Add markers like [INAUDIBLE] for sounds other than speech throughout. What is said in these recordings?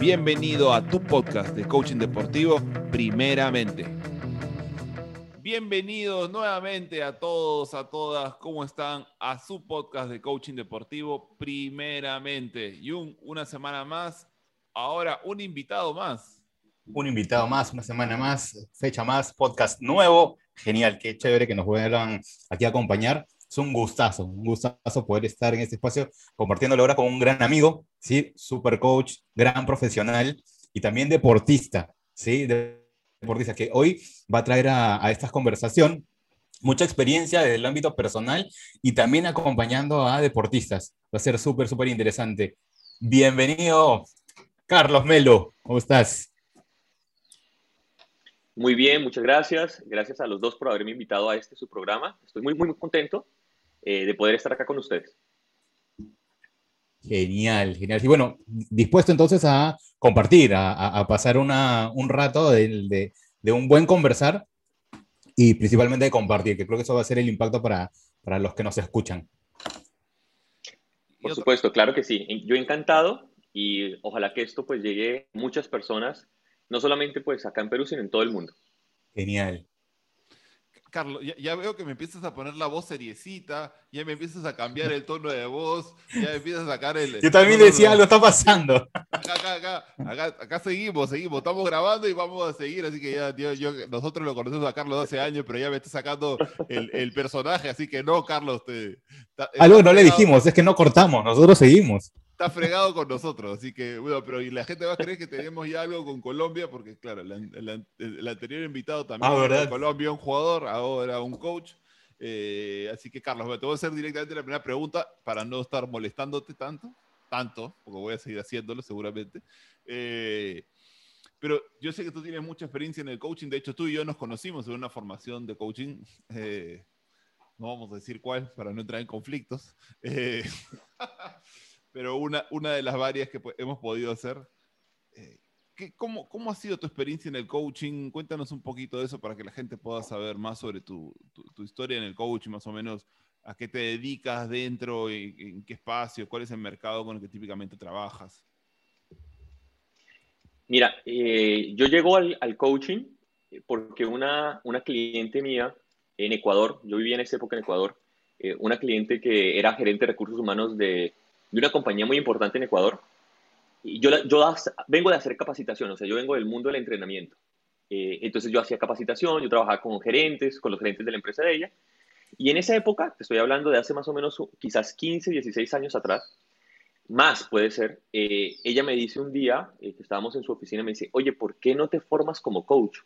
Bienvenido a tu podcast de coaching deportivo, primeramente. Bienvenidos nuevamente a todos, a todas, ¿cómo están? A su podcast de coaching deportivo, primeramente. Y una semana más, ahora un invitado más. Un invitado más, una semana más, fecha más, podcast nuevo. Genial, qué chévere que nos vuelvan aquí a acompañar es un gustazo, un gustazo poder estar en este espacio compartiéndolo ahora con un gran amigo, ¿sí? Super coach, gran profesional y también deportista, ¿sí? Deportista que hoy va a traer a, a esta conversación mucha experiencia desde el ámbito personal y también acompañando a deportistas. Va a ser súper, súper interesante. Bienvenido, Carlos Melo, ¿cómo estás? Muy bien, muchas gracias. Gracias a los dos por haberme invitado a este su programa. Estoy muy, muy contento eh, de poder estar acá con ustedes. Genial, genial. Y bueno, dispuesto entonces a compartir, a, pasar un rato de, un buen conversar y principalmente de compartir, que creo que eso va a ser el impacto para, para los que nos escuchan. Por supuesto, claro que sí. Yo encantado y ojalá que esto pues llegue a muchas personas, no solamente pues acá en Perú, sino en todo el mundo. Genial. Carlos, ya, veo que me empiezas a poner la voz seriecita, ya me empiezas a cambiar el tono de voz, ya me empiezas a sacar el... Yo también decía, algo está pasando. Acá, acá, acá, acá, seguimos, seguimos, estamos grabando y vamos a seguir, así que ya, yo, nosotros lo conocemos a Carlos hace años, pero ya me está sacando el, el personaje, así que no, Carlos. Te, algo no le dijimos, es que no cortamos, nosotros seguimos está fregado con nosotros. Así que, bueno, pero y la gente va a creer que tenemos ya algo con Colombia, porque, claro, el, anterior invitado también ah, de Colombia, un jugador, ahora un coach. Eh, así que, Carlos, te voy a hacer directamente la primera pregunta para no estar molestándote tanto, tanto, porque voy a seguir haciéndolo seguramente. Eh, pero yo sé que tú tienes mucha experiencia en el coaching. De hecho, tú y yo nos conocimos en una formación de coaching. Eh, no vamos a decir cuál para no entrar en conflictos. [LAUGHS] pero una, una de las varias que hemos podido hacer. Eh, cómo, ¿Cómo ha sido tu experiencia en el coaching? Cuéntanos un poquito de eso para que la gente pueda saber más sobre tu, tu, historia en el coaching, más o menos a qué te dedicas dentro, en, en qué espacio, cuál es el mercado con el que típicamente trabajas. Mira, eh, yo llego al, al, coaching porque una, una cliente mía en Ecuador, yo vivía en esa época en Ecuador, eh, una cliente que era gerente de recursos humanos de, de una compañía muy importante en Ecuador. Y yo, yo vengo de hacer capacitación, o sea, yo vengo del mundo del entrenamiento. Eh, entonces yo hacía capacitación, yo trabajaba con gerentes, con los gerentes de la empresa de ella. Y en esa época, te estoy hablando de hace más o menos quizás 15, 16 años atrás, más puede ser, eh, ella me dice un día, eh, que estábamos en su oficina, me dice, oye, ¿por qué no te formas como coach?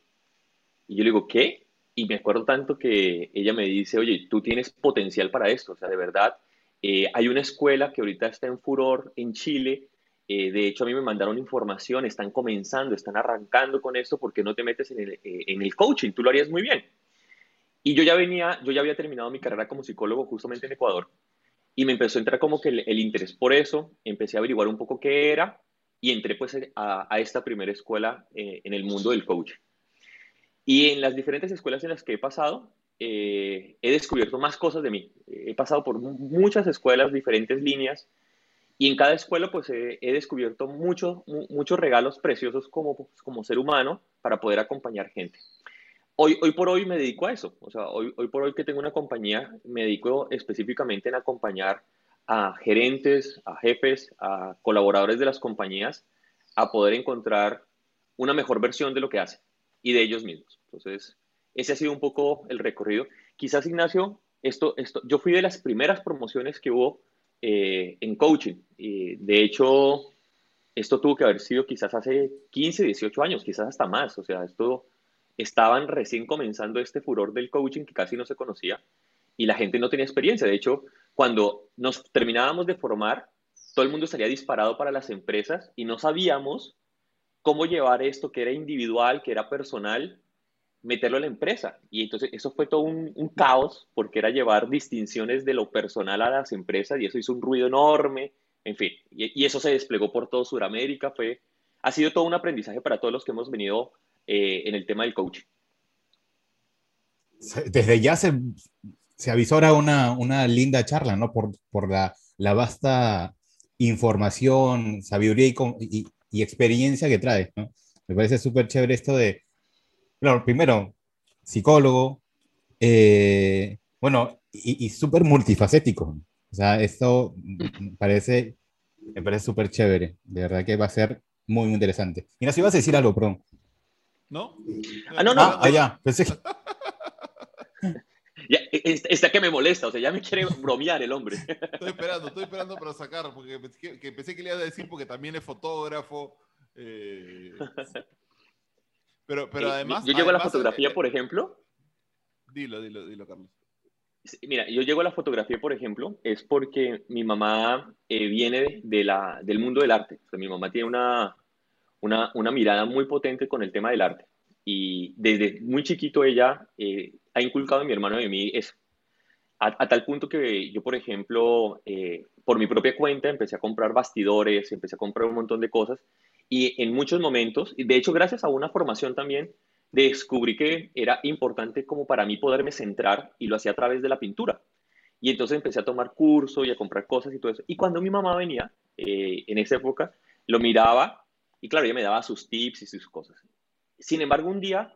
Y yo le digo, ¿qué? Y me acuerdo tanto que ella me dice, oye, tú tienes potencial para esto, o sea, de verdad, eh, hay una escuela que ahorita está en furor en Chile. Eh, de hecho, a mí me mandaron información, están comenzando, están arrancando con esto, porque no te metes en el, eh, en el coaching? Tú lo harías muy bien. Y yo ya venía, yo ya había terminado mi carrera como psicólogo justamente en Ecuador y me empezó a entrar como que el, interés por eso, empecé a averiguar un poco qué era y entré pues a, a esta primera escuela en el mundo del coaching. Y en las diferentes escuelas en las que he pasado, eh, he descubierto más cosas de mí. He pasado por muchas escuelas, diferentes líneas, y en cada escuela pues he, descubierto muchos muchos regalos preciosos como, como ser humano para poder acompañar gente. Hoy, hoy por hoy me dedico a eso. O sea, hoy, hoy por hoy que tengo una compañía, me dedico específicamente en acompañar a gerentes, a jefes, a colaboradores de las compañías a poder encontrar una mejor versión de lo que hacen y de ellos mismos. Entonces, ese ha sido un poco el recorrido. Quizás, Ignacio, esto, esto, yo fui de las primeras promociones que hubo eh, en coaching. De hecho, esto tuvo que haber sido quizás hace 15, 18 años, quizás hasta más. O sea, esto estaban recién comenzando este furor del coaching que casi no se conocía y la gente no tenía experiencia. De hecho, cuando nos terminábamos de formar, todo el mundo salía disparado para las empresas y no sabíamos cómo llevar esto que era individual, que era personal, meterlo en la empresa. Y entonces eso fue todo un, caos porque era llevar distinciones de lo personal a las empresas y eso hizo un ruido enorme, en fin, y, eso se desplegó por todo Sudamérica, fue, ha sido todo un aprendizaje para todos los que hemos venido eh, en el tema del coaching. Desde ya se, se avisora una, una linda charla, ¿no? Por, por la, la, vasta información, sabiduría y, y experiencia que trae, ¿no? Me parece súper chévere esto de, claro, primero, psicólogo, eh, bueno, y, y súper multifacético. O sea, esto me parece, me parece súper chévere. De verdad que va a ser muy, muy interesante. Y no, si vas a decir algo, perdón. ¿No? Ah, no, no. Ah, ah, ya, pensé que... Ya, e, e, está que me molesta, o sea, ya me quiere bromear el hombre. Estoy esperando, estoy esperando para sacar, porque pensé que, que pensé que le iba a decir porque también es fotógrafo. eh, pero, pero Eh, además. yo llego a la además, fotografía, eh, por ejemplo. Dilo, dilo, dilo, Carlos. Mira, yo llego a la fotografía, por ejemplo, es porque mi mamá eh, viene de, de la, del mundo del arte. O sea, mi mamá tiene una, una, una mirada muy potente con el tema del arte. Y desde muy chiquito ella eh, ha inculcado en mi hermano y en mí eso. A, a tal punto que yo, por ejemplo, eh, por mi propia cuenta empecé a comprar bastidores, empecé a comprar un montón de cosas. Y en muchos momentos, y de hecho gracias a una formación también, descubrí que era importante como para mí poderme centrar y lo hacía a través de la pintura. Y entonces empecé a tomar curso y a comprar cosas y todo eso. Y cuando mi mamá venía, eh, en esa época, lo miraba y claro, ella me daba sus tips y sus cosas. Sin embargo, un día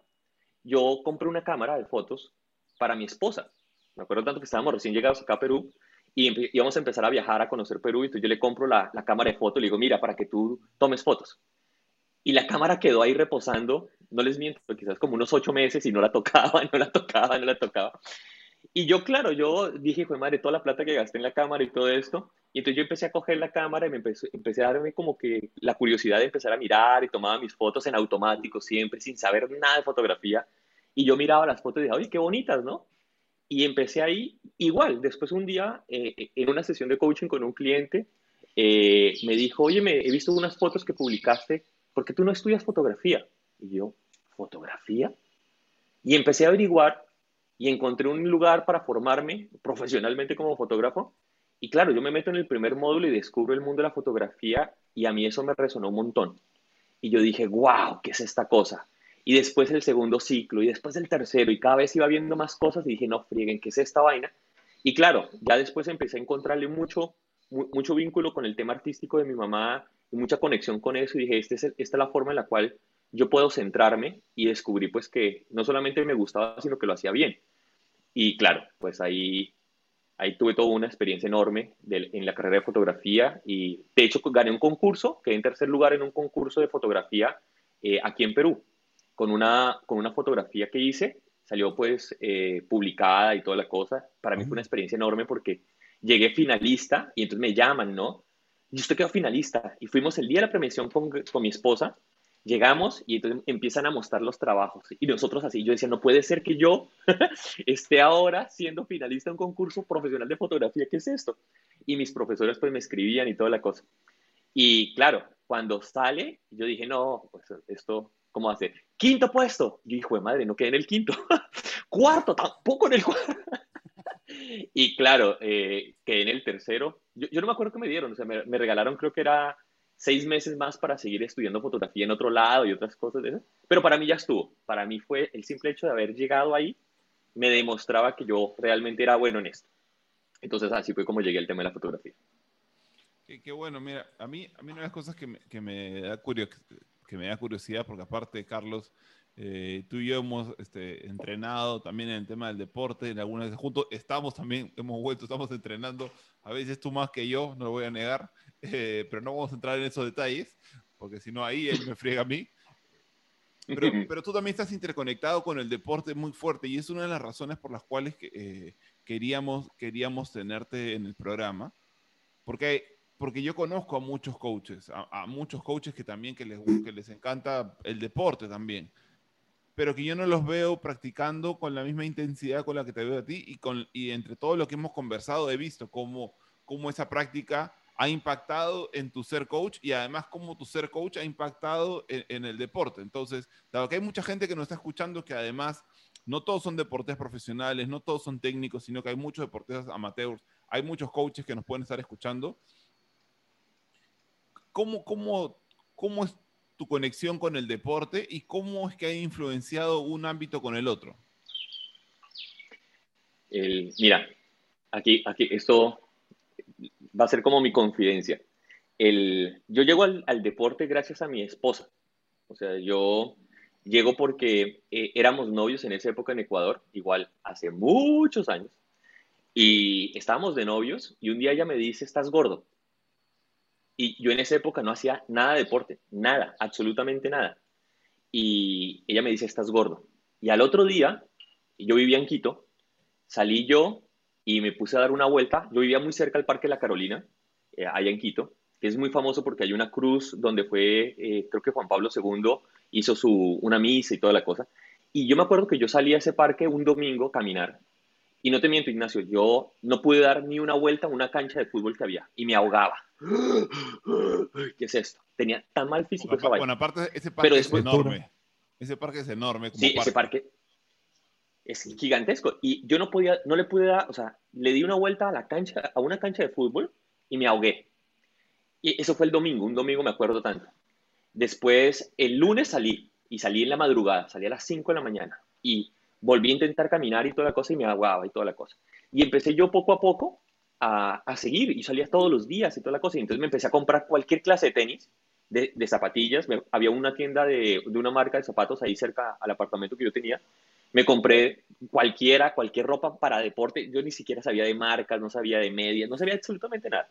yo compré una cámara de fotos para mi esposa. Me acuerdo tanto que estábamos recién llegados acá a Perú y íbamos a empezar a viajar a conocer Perú y entonces yo le compro la, cámara de fotos le digo, mira, para que tú tomes fotos. Y la cámara quedó ahí reposando, no les miento, quizás como unos ocho meses y no la tocaba, [LAUGHS] no la tocaba, no la tocaba. Y yo, claro, yo dije, hijo de madre, toda la plata que gasté en la cámara y todo esto. Y entonces yo empecé a coger la cámara y me empecé, empecé a darme como que la curiosidad de empezar a mirar y tomaba mis fotos en automático siempre, sin saber nada de fotografía. Y yo miraba las fotos y dije, oye, qué bonitas, ¿no? Y empecé ahí, igual, después un día, eh, en una sesión de coaching con un cliente, eh, me dijo, oye, me he visto unas fotos que publicaste, ¿por qué tú no estudias fotografía? Y yo, ¿fotografía? Y empecé a averiguar y encontré un lugar para formarme profesionalmente como fotógrafo. Y claro, yo me meto en el primer módulo y descubro el mundo de la fotografía y a mí eso me resonó un montón. Y yo dije, wow, ¿qué es esta cosa? Y después el segundo ciclo y después el tercero y cada vez iba viendo más cosas y dije, no, frieguen, ¿qué es esta vaina? Y claro, ya después empecé a encontrarle mucho, mu- mucho vínculo con el tema artístico de mi mamá y mucha conexión con eso y dije, este es el- esta es la forma en la cual yo puedo centrarme y descubrí pues que no solamente me gustaba, sino que lo hacía bien. Y claro, pues ahí, ahí tuve toda una experiencia enorme del- en la carrera de fotografía y de hecho gané un concurso, quedé en tercer lugar en un concurso de fotografía eh, aquí en Perú, con una, con una fotografía que hice, salió pues eh, publicada y toda la cosa. Para mí fue una experiencia enorme porque llegué finalista y entonces me llaman, ¿no? Y usted quedó finalista y fuimos el día de la premiación con, con mi esposa Llegamos y entonces empiezan a mostrar los trabajos. Y nosotros así, yo decía, no puede ser que yo [LAUGHS] esté ahora siendo finalista en un concurso profesional de fotografía, ¿qué es esto? Y mis profesores pues me escribían y toda la cosa. Y claro, cuando sale, yo dije, no, pues esto, ¿cómo ser? Quinto puesto. Yo dije, madre, no quedé en el quinto. [LAUGHS] Cuarto, tampoco en el cuarto. [LAUGHS] y claro, eh, quedé en el tercero. Yo, no me acuerdo qué me dieron, o sea, me, regalaron, creo que era seis meses más para seguir estudiando fotografía en otro lado y otras cosas de eso. Pero para mí ya estuvo. Para mí fue el simple hecho de haber llegado ahí, me demostraba que yo realmente era bueno en esto. Entonces así fue como llegué al tema de la fotografía. Qué, bueno, mira, a mí, a mí una de las cosas que me, que me, da, curio, que me da curiosidad, porque aparte, Carlos, eh, tú y yo hemos este, entrenado también en el tema del deporte, en algunas veces juntos, estamos también, hemos vuelto, estamos entrenando, a veces tú más que yo, no lo voy a negar, [LAUGHS] eh, pero no vamos a entrar en esos detalles, porque si no ahí él me friega a mí. Pero, [LAUGHS] pero, tú también estás interconectado con el deporte muy fuerte y es una de las razones por las cuales que, eh, queríamos, queríamos tenerte en el programa, porque, porque yo conozco a muchos coaches, a, a muchos coaches que también que les, que les encanta el deporte también, pero que yo no los veo practicando con la misma intensidad con la que te veo a ti y, con, y entre todo lo que hemos conversado he visto cómo, cómo esa práctica ha impactado en tu ser coach y además cómo tu ser coach ha impactado en, en, el deporte. Entonces, dado que hay mucha gente que nos está escuchando que además no todos son deportistas profesionales, no todos son técnicos, sino que hay muchos deportistas amateurs, hay muchos coaches que nos pueden estar escuchando. ¿Cómo, cómo, cómo es tu conexión con el deporte y cómo es que ha influenciado un ámbito con el otro? Mira, aquí, aquí esto va a ser como mi confidencia. el, yo llego al, deporte gracias a mi esposa. O sea, yo llego porque eh, éramos novios en esa época en Ecuador, igual hace muchos años, y estábamos de novios y un día ella me dice, estás gordo. Y yo en esa época no hacía nada de deporte, nada, absolutamente nada. Y ella me dice, estás gordo. Y al otro día, yo vivía en Quito, salí yo y me puse a dar una vuelta. Yo vivía muy cerca del Parque La Carolina, eh, allá en Quito, que es muy famoso porque hay una cruz donde fue, eh, creo que Juan Pablo II hizo su, una misa y toda la cosa. Y yo me acuerdo que yo salí a ese parque un domingo a caminar y no te miento, Ignacio, yo no pude dar ni una vuelta a una cancha de fútbol que había y me ahogaba. ¿Qué es esto? Tenía tan mal físico bueno, esa Bueno, aparte, ese parque es enorme. Ese parque es enorme. sí, ese parque es gigantesco. Y yo no podía, no le pude dar, o sea, le di una vuelta a la cancha, a una cancha de fútbol y me ahogué. Y eso fue el domingo, un domingo me acuerdo tanto. Después, el lunes salí, y salí en la madrugada, salí a las 5 de la mañana. Y volví a intentar caminar y toda la cosa y me aguaba y toda la cosa. Y empecé yo poco a poco a, a, seguir y salía todos los días y toda la cosa. Y entonces me empecé a comprar cualquier clase de tenis, de, de zapatillas. había una tienda de, de, una marca de zapatos ahí cerca al apartamento que yo tenía. Me compré cualquiera, cualquier ropa para deporte. Yo ni siquiera sabía de marcas, no sabía de medias, no sabía absolutamente nada.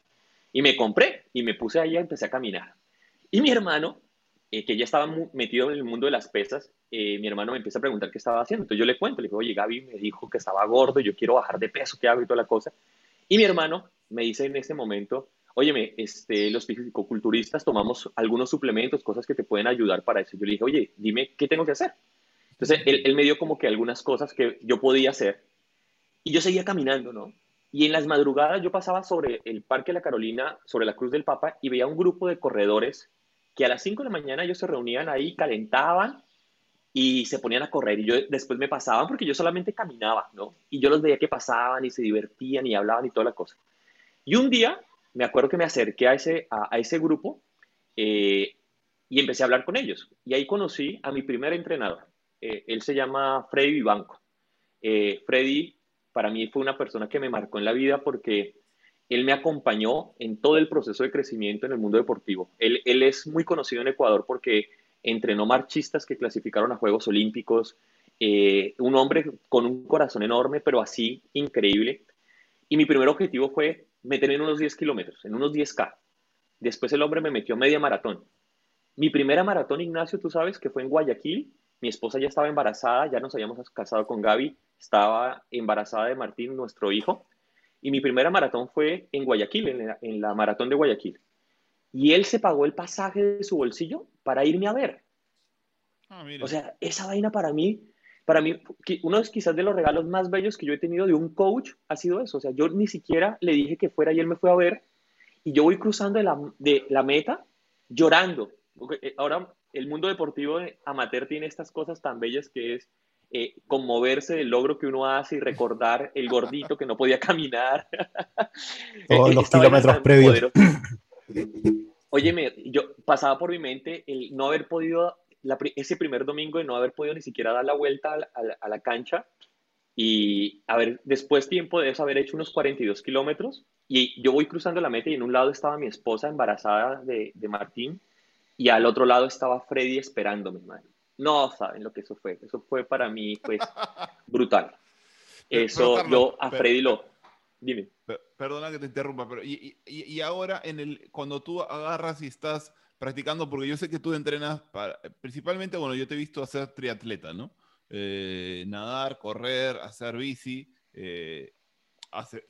Y me compré y me puse ahí y empecé a caminar. Y mi hermano eh, que ya estaba metido en el mundo de las pesas, eh, mi hermano me empieza a preguntar qué estaba haciendo. Entonces yo le cuento, le digo, oye, Gaby me dijo que estaba gordo, yo quiero bajar de peso, ¿qué hago y toda la cosa? Y mi hermano me dice en ese momento, óyeme, este, los fisicoculturistas tomamos algunos suplementos, cosas que te pueden ayudar para eso. Yo le dije, oye, dime qué tengo que hacer. Entonces él, él me dio como que algunas cosas que yo podía hacer y yo seguía caminando, ¿no? Y en las madrugadas yo pasaba sobre el Parque La Carolina, sobre la Cruz del Papa, y veía un grupo de corredores que a las 5 de la mañana ellos se reunían ahí, calentaban y se ponían a correr. Y yo después me pasaban porque yo solamente caminaba, ¿no? Y yo los veía que pasaban y se divertían y hablaban y toda la cosa. Y un día me acuerdo que me acerqué a ese, a, ese grupo eh, y empecé a hablar con ellos. Y ahí conocí a mi primer entrenador. Eh, él se llama Freddy Vivanco. Eh, Freddy para mí fue una persona que me marcó en la vida porque él me acompañó en todo el proceso de crecimiento en el mundo deportivo. Él, es muy conocido en Ecuador porque entrenó marchistas que clasificaron a Juegos Olímpicos, eh, un hombre con un corazón enorme, pero así increíble. Y mi primer objetivo fue meterme en unos 10 kilómetros, en unos 10K. Después el hombre me metió media maratón. Mi primera maratón, Ignacio, tú sabes que fue en Guayaquil. Mi esposa ya estaba embarazada, ya nos habíamos casado con Gaby, estaba embarazada de Martín, nuestro hijo. Y mi primera maratón fue en Guayaquil, en la, maratón de Guayaquil. Y él se pagó el pasaje de su bolsillo para irme a ver. Ah, o sea, esa vaina para mí, para mí, uno de quizás de los regalos más bellos que yo he tenido de un coach ha sido eso. O sea, yo ni siquiera le dije que fuera y él me fue a ver. Y yo voy cruzando de la, de la meta llorando. Eh, ahora el mundo deportivo amateur tiene estas cosas tan bellas que es eh, conmoverse del logro que uno hace y recordar el gordito que no podía caminar. [LAUGHS] Todos los kilómetros previos. Óyeme, yo pasaba por mi mente el no haber podido, ese primer domingo, de no haber podido ni siquiera dar la vuelta a la, cancha y haber, después tiempo de eso, haber hecho unos 42 kilómetros y yo voy cruzando la meta y en un lado estaba mi esposa embarazada de, de Martín y al otro lado estaba Freddy esperándome, madre. No saben lo que eso fue. Eso fue para mí, pues, [LAUGHS] brutal. Eso, yo a Freddy lo... Dime. Perdona que te interrumpa, pero y, y, ahora en el, cuando tú agarras y estás practicando, porque yo sé que tú entrenas para, principalmente, bueno, yo te he visto hacer triatleta, ¿no? Eh, nadar, correr, hacer bici. Eh,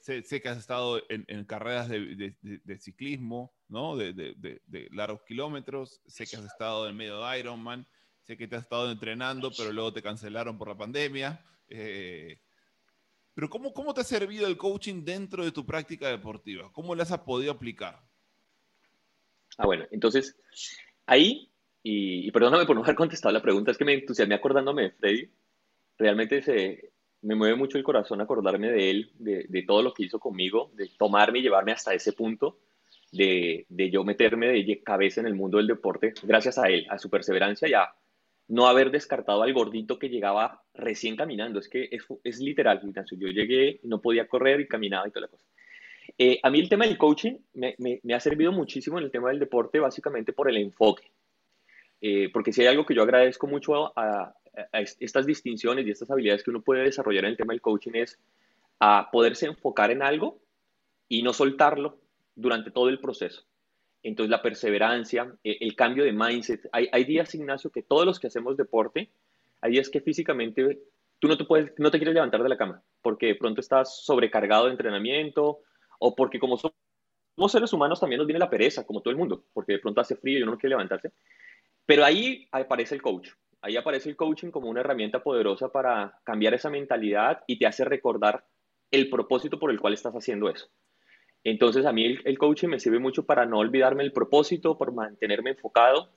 sé, que has estado en, carreras de, de, ciclismo, ¿no? De, largos kilómetros. Sé que has estado en medio de Ironman. Sé que te has estado entrenando, pero luego te cancelaron por la pandemia. Eh, pero ¿cómo, ¿cómo te ha servido el coaching dentro de tu práctica deportiva? ¿Cómo las has podido aplicar? Ah, bueno, entonces ahí, y, perdóname por no haber contestado la pregunta, es que me entusiasmé acordándome de Freddy. Realmente se, me mueve mucho el corazón acordarme de él, de, de, todo lo que hizo conmigo, de tomarme y llevarme hasta ese punto, de, de yo meterme de cabeza en el mundo del deporte, gracias a él, a su perseverancia y a, no haber descartado al gordito que llegaba recién caminando. Es que es, es literal, Yo llegué no podía correr y caminaba y toda la cosa. Eh, a mí el tema del coaching me, me, ha servido muchísimo en el tema del deporte, básicamente por el enfoque. Eh, porque si hay algo que yo agradezco mucho a, a, estas distinciones y estas habilidades que uno puede desarrollar en el tema del coaching es a poderse enfocar en algo y no soltarlo durante todo el proceso. Entonces la perseverancia, e, el cambio de mindset. Hay, hay días, Ignacio, que todos los que hacemos deporte, hay días que físicamente tú no te, puedes, no te quieres levantar de la cama porque de pronto estás sobrecargado de entrenamiento o porque como somos seres humanos también nos viene la pereza, como todo el mundo, porque de pronto hace frío y uno no quiere levantarse. Pero ahí aparece el coach. Ahí aparece el coaching como una herramienta poderosa para cambiar esa mentalidad y te hace recordar el propósito por el cual estás haciendo eso. Entonces a mí el, coaching me sirve mucho para no olvidarme el propósito, por mantenerme enfocado.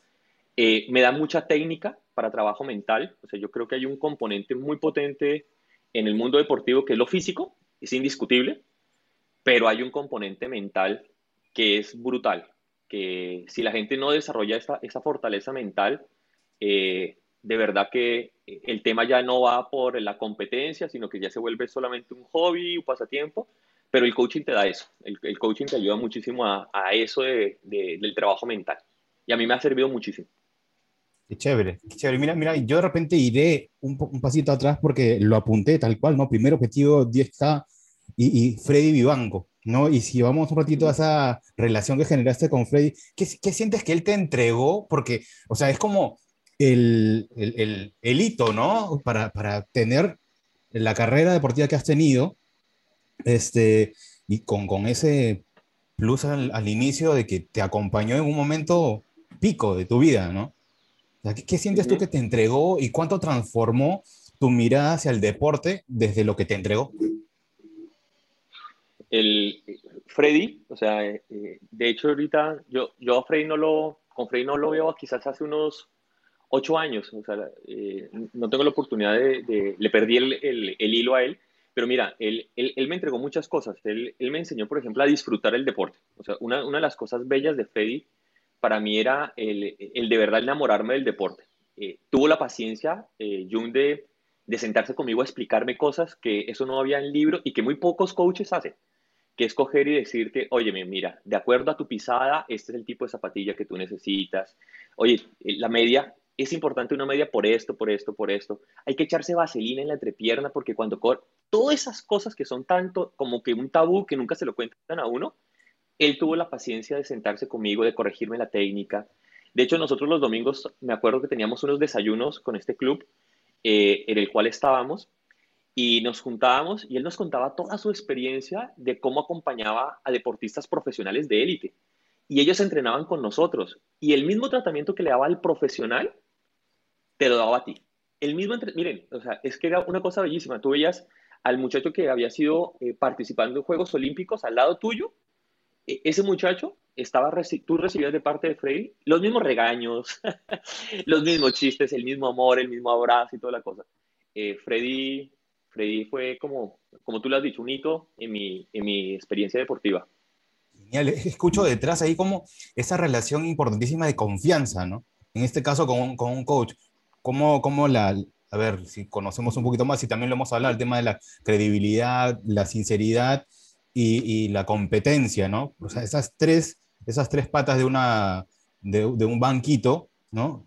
Eh, me da mucha técnica para trabajo mental. O sea, yo creo que hay un componente muy potente en el mundo deportivo que es lo físico, es indiscutible, pero hay un componente mental que es brutal, que si la gente no desarrolla esta, esa fortaleza mental, eh, de verdad que eh, el tema ya no va por la competencia, sino que ya se vuelve solamente un hobby, un pasatiempo, pero el coaching te da eso, el, coaching te ayuda muchísimo a, eso del trabajo mental. Y a mí me ha servido muchísimo. Qué chévere, qué chévere. Mira, mira, yo de repente iré un, un pasito atrás porque lo apunté tal cual, ¿no? Primero objetivo 10K y, y Freddy Vivanco, ¿no? Y si vamos un ratito a esa relación que generaste con Freddy, ¿qué, ¿qué, sientes que él te entregó? Porque, o sea, es como el, el, el, hito, ¿no? Para, para, tener la carrera deportiva que has tenido, este, y con, con ese plus al, al, inicio de que te acompañó en un momento pico de tu vida, ¿no? ¿qué, ¿Qué, sientes tú que te entregó y cuánto transformó tu mirada hacia el deporte desde lo que te entregó? El Freddy, o sea, eh, de hecho ahorita yo, yo a Freddy no lo, con Freddy no lo veo quizás hace unos ocho años, o sea, eh, no tengo la oportunidad de, le perdí el, el, hilo a él, pero mira, él, él, él me entregó muchas cosas, él, él, me enseñó, por ejemplo, a disfrutar el deporte, o sea, una, una de las cosas bellas de Freddy para mí era el, el de verdad enamorarme del deporte. Eh, tuvo la paciencia, eh, Jung, de, de sentarse conmigo a explicarme cosas que eso no había en libro y que muy pocos coaches hacen que es coger y decirte, oye, mira, de acuerdo a tu pisada, este es el tipo de zapatilla que tú necesitas. Oye, la media es importante una media por esto, por esto, por esto. Hay que echarse vaselina en la entrepierna porque cuando todas esas cosas que son tanto como que un tabú que nunca se lo cuentan a uno, él tuvo la paciencia de sentarse conmigo, de corregirme la técnica. De hecho, nosotros los domingos, me acuerdo que teníamos unos desayunos con este club eh, en el cual estábamos y nos juntábamos y él nos contaba toda su experiencia de cómo acompañaba a deportistas profesionales de élite. Y ellos entrenaban con nosotros. Y el mismo tratamiento que le daba al profesional, te lo daba a ti. El mismo, entre... miren, o sea, es que era una cosa bellísima. Tú veías al muchacho que había sido eh, participando en Juegos Olímpicos al lado tuyo, e, ese muchacho estaba, tú recibías de parte de Freddy los mismos regaños, [LAUGHS] los mismos chistes, el mismo amor, el mismo abrazo y toda la cosa. Eh, Freddy, Freddy fue como, como tú lo has dicho, un hito en mi, en mi experiencia deportiva. Genial, escucho detrás ahí como esa relación importantísima de confianza, ¿no? En este caso con, con un coach. ¿Cómo, cómo la, a ver si conocemos un poquito más y también lo hemos hablado, el tema de la credibilidad, la sinceridad y, y la competencia, ¿no? O sea, esas tres, esas tres patas de, una, de, de un banquito, ¿no?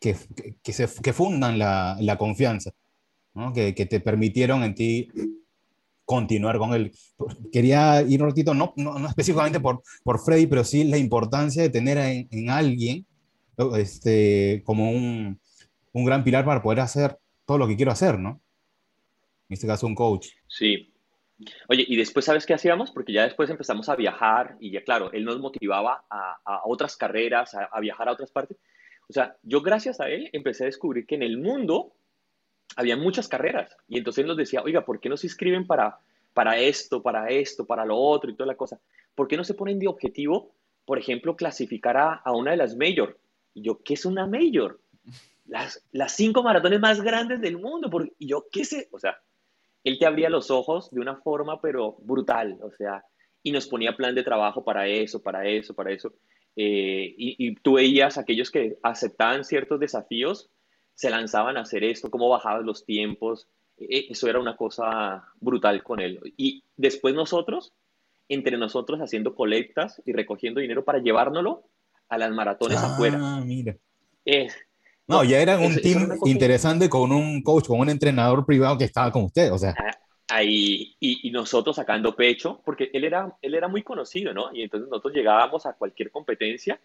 Que, que, se, que fundan la, la confianza, ¿no? Que, que, te permitieron en ti continuar con él. Quería ir un ratito, no, no, no específicamente por, por Freddy, pero sí la importancia de tener en, en alguien este, como un, un gran pilar para poder hacer todo lo que quiero hacer, ¿no? En este caso, un coach. Sí. Oye, y después, ¿sabes qué hacíamos? Porque ya después empezamos a viajar y ya, claro, él nos motivaba a, otras carreras, a, viajar a otras partes. O sea, yo gracias a él empecé a descubrir que en el mundo había muchas carreras y entonces él nos decía, oiga, ¿por qué no se inscriben para, para esto, para esto, para lo otro y toda la cosa? ¿Por qué no se ponen de objetivo, por ejemplo, clasificar a, a una de las major? Y yo, ¿qué es una major? Las, las cinco maratones más grandes del mundo. Porque, y yo, ¿qué sé? O sea, él te abría los ojos de una forma, pero brutal. O sea, y nos ponía plan de trabajo para eso, para eso, para eso. Eh, y, y, tú veías aquellos que aceptaban ciertos desafíos, se lanzaban a hacer esto, cómo bajaban los tiempos. Eh, eso era una cosa brutal con él. Y después nosotros entre nosotros haciendo colectas y recogiendo dinero para llevárnoslo a las maratones Ah, afuera. mira. Es, No, ya era un eso- eso team interesante con un coach, con un entrenador privado que estaba con usted. O sea, ahí, y, y nosotros sacando pecho, porque él era, él era muy conocido, ¿no? Y entonces nosotros llegábamos a cualquier competencia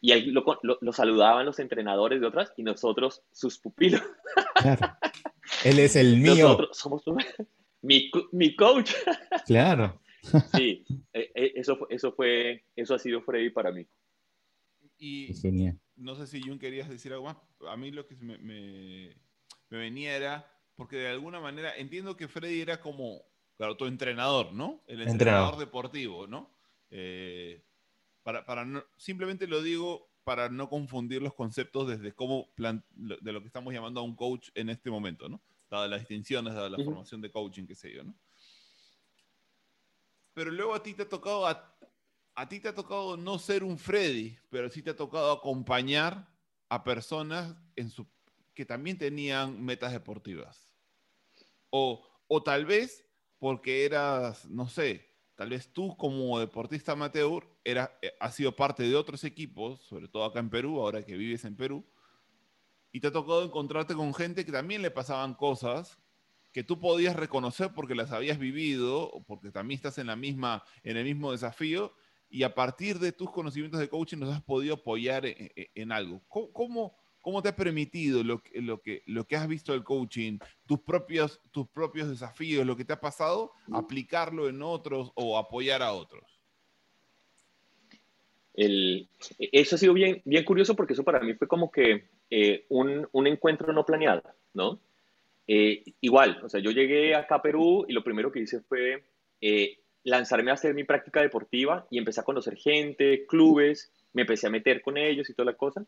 y ahí lo, lo- lo saludaban los entrenadores de otras y nosotros, sus pupilos, claro. [LAUGHS] Él es el mío. nosotros somos [LAUGHS] mi, mi coach. [LAUGHS] Claro. Sí, eh, eh, eso, fue- eso fue, eso ha sido Freddy para mí. Y Genial. No sé si Jun querías decir algo más. A mí lo que me, me- me venía era, porque de alguna manera entiendo que Freddy era como, claro, tu entrenador, ¿no? El entrenador, Entrenador. deportivo, ¿no? Eh, para, para no, simplemente lo digo para no confundir los conceptos desde cómo plan- lo- de lo que estamos llamando a un coach en este momento, ¿no? Dadas las distinciones, dada la formación de coaching, qué sé yo, ¿no? Pero luego a ti te ha tocado, a, a ti te ha tocado no ser un Freddy, pero sí te ha tocado acompañar a personas que también tenían metas deportivas. O, o tal vez porque eras, no sé, tal vez tú como deportista amateur era, eh, has sido parte de otros equipos, sobre todo acá en Perú, ahora que vives en Perú, y te ha tocado encontrarte con gente que también le pasaban cosas que tú podías reconocer porque las habías vivido, porque también estás en, la misma, en el mismo desafío, y a partir de tus conocimientos de coaching nos has podido apoyar en, en- en algo. ¿Cómo, cómo, cómo te ha permitido lo, que- lo, que, lo que has visto del coaching, tus propios, tus propios desafíos, lo que te ha pasado, aplicarlo en otros o apoyar a otros? El, eso ha sido bien, bien curioso porque eso para mí fue como que eh, un, un encuentro no planeado, ¿no? Eh, igual, o sea, yo llegué acá a Perú y lo primero que hice fue eh, lanzarme a hacer mi práctica deportiva y empecé a conocer gente, clubes, me empecé a meter con ellos y toda la cosa.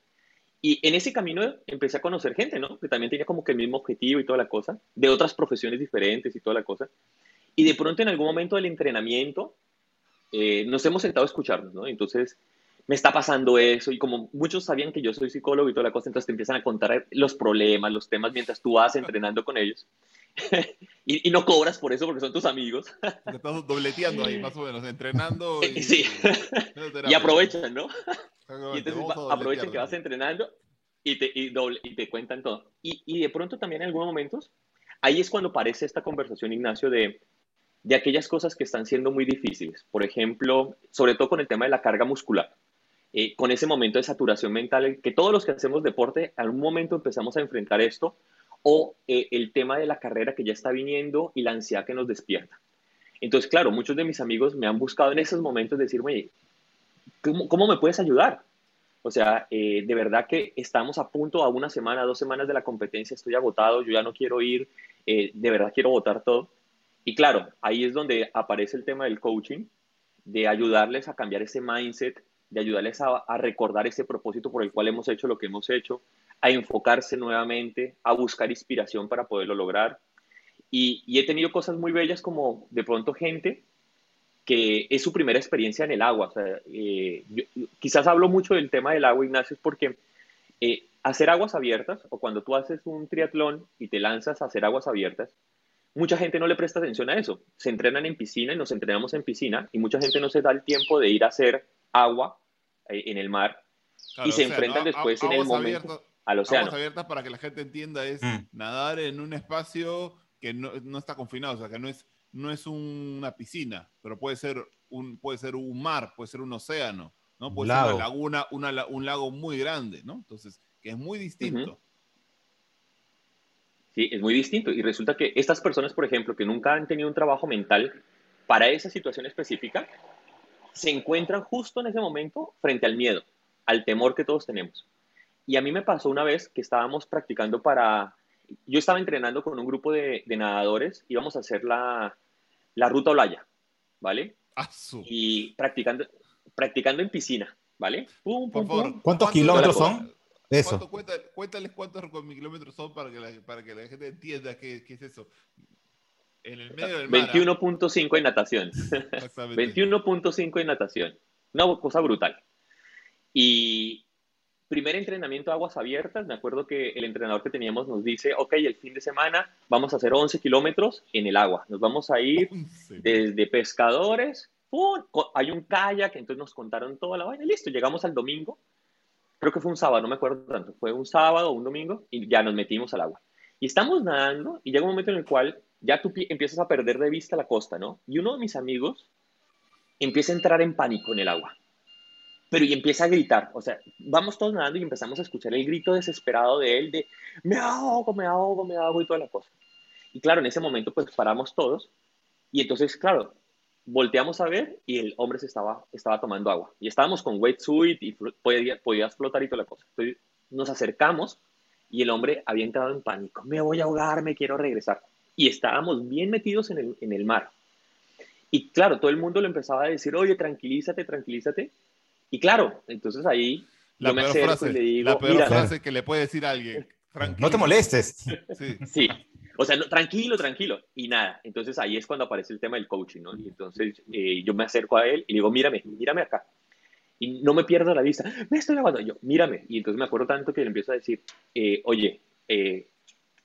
Y en ese camino empecé a conocer gente, ¿no? Que también tenía como que el mismo objetivo y toda la cosa, de otras profesiones diferentes y toda la cosa. Y de pronto en algún momento del entrenamiento eh, nos hemos sentado a escucharnos, ¿no? Entonces me está pasando eso y como muchos sabían que yo soy psicólogo y toda la cosa, entonces te empiezan a contar los problemas, los temas mientras tú vas entrenando con ellos. [LAUGHS] y, y no cobras por eso porque son tus amigos. [LAUGHS] Porque estás dobleteando ahí, más o menos, entrenando [LAUGHS] y, Sí. y aprovechan, ¿no? Y entonces aprovechan que vas entrenando y te, y doble- y te cuentan todo. Y, y de pronto también en algunos momentos, ahí es cuando aparece esta conversación, Ignacio, de, de aquellas cosas que están siendo muy difíciles. Por ejemplo, sobre todo con el tema de la carga muscular. Eh, con ese momento de saturación mental, que todos los que hacemos deporte, en algún momento empezamos a enfrentar esto, o eh, el tema de la carrera que ya está viniendo y la ansiedad que nos despierta. Entonces, claro, muchos de mis amigos me han buscado en esos momentos decirme, "Oye, ¿cómo, me puedes ayudar? O sea, eh, de verdad que estamos a punto a una semana, dos semanas de la competencia, estoy agotado, yo ya no quiero ir, eh, de verdad quiero votar todo. Y claro, ahí es donde aparece el tema del coaching, de ayudarles a cambiar ese mindset, de ayudarles a recordar ese propósito por el cual hemos hecho lo que hemos hecho, a enfocarse nuevamente, a buscar inspiración para poderlo lograr. Y, y he tenido cosas muy bellas como de pronto gente que es su primera experiencia en el agua. O sea, eh, yo- quizás hablo mucho del tema del agua, Ignacio, es porque eh, hacer aguas abiertas o cuando tú haces un triatlón y te lanzas a hacer aguas abiertas, mucha gente no le presta atención a eso. Se entrenan en piscina y nos entrenamos en piscina y mucha gente no se da el tiempo de ir a hacer agua eh, en el mar Claro, y se o sea, enfrentan ¿no? después A- en el momento abiertas- al océano. Aguas abiertas para que la gente entienda es Mm. nadar en un espacio que no, no está confinado, o sea, que no es, no es una piscina, pero puede ser un, puede ser un mar, puede ser un océano, ¿no? Puede ser Lago. una laguna, una la- un lago muy grande, ¿no? Entonces, que es muy distinto. Sí, es muy distinto. Y resulta que estas personas, por ejemplo, que nunca han tenido un trabajo mental para esa situación específica, se encuentran justo en ese momento frente al miedo, al temor que todos tenemos. Y a mí me pasó una vez que estábamos practicando para... Yo estaba entrenando con un grupo de, de nadadores, íbamos a hacer la, la ruta Olaya, ¿vale? Ah, Y practicando, practicando en piscina, ¿vale? Pum, Por pum, favor, pum. ¿Cuántos ¿cuánto- kilómetros son? Eso. ¿cuánto cuenta- cuéntales cuántos kilómetros son para que la, para que la gente entienda qué, qué es eso. En el medio del mar. ¿ah? 21.5 en natación. Exactamente. [LAUGHS] 21.5 en natación. Una cosa brutal. Y primer entrenamiento aguas abiertas, me acuerdo que el entrenador que teníamos nos dice, ok, el fin de semana vamos a hacer 11 kilómetros en el agua. Nos vamos a ir desde pescadores ¡pum! Hay un kayak, entonces nos contaron toda la vaina, listo, llegamos al domingo, creo que fue un sábado, no me acuerdo tanto, fue un sábado o un domingo y ya nos metimos al agua. Y estamos nadando y llega un momento en el cual ya tú pi- empiezas a perder de vista la costa, ¿no? Y uno de mis amigos empieza a entrar en pánico en el agua. Pero y empieza a gritar, o sea, vamos todos nadando y empezamos a escuchar el grito desesperado de él de me ahogo, me ahogo, me ahogo y toda la cosa. Y claro, en ese momento pues paramos todos y entonces, claro, volteamos a ver y el hombre se estaba, estaba tomando agua. Y estábamos con wetsuit y podía, podías flotar y toda la cosa. Entonces nos acercamos y el hombre había entrado en pánico. Me voy a ahogar, me quiero regresar. Y estábamos bien metidos en el, en el mar. Y claro, todo el mundo le empezaba a decir, oye, tranquilízate, tranquilízate. Y claro, entonces ahí La yo me peor, acerco frase, y le digo, la peor mira, frase que le puede decir a alguien. [LAUGHS] Tranquilo. No te molestes. Sí. Sí, o sea, no, tranquilo, tranquilo. Y nada, entonces ahí es cuando aparece el tema del coaching, ¿no? Y entonces eh, yo me acerco a él y le digo, mírame, mírame acá. Y no me pierdo la vista, me estoy. Y yo, mírame. Y entonces me acuerdo tanto que le empiezo a decir, eh, oye, eh,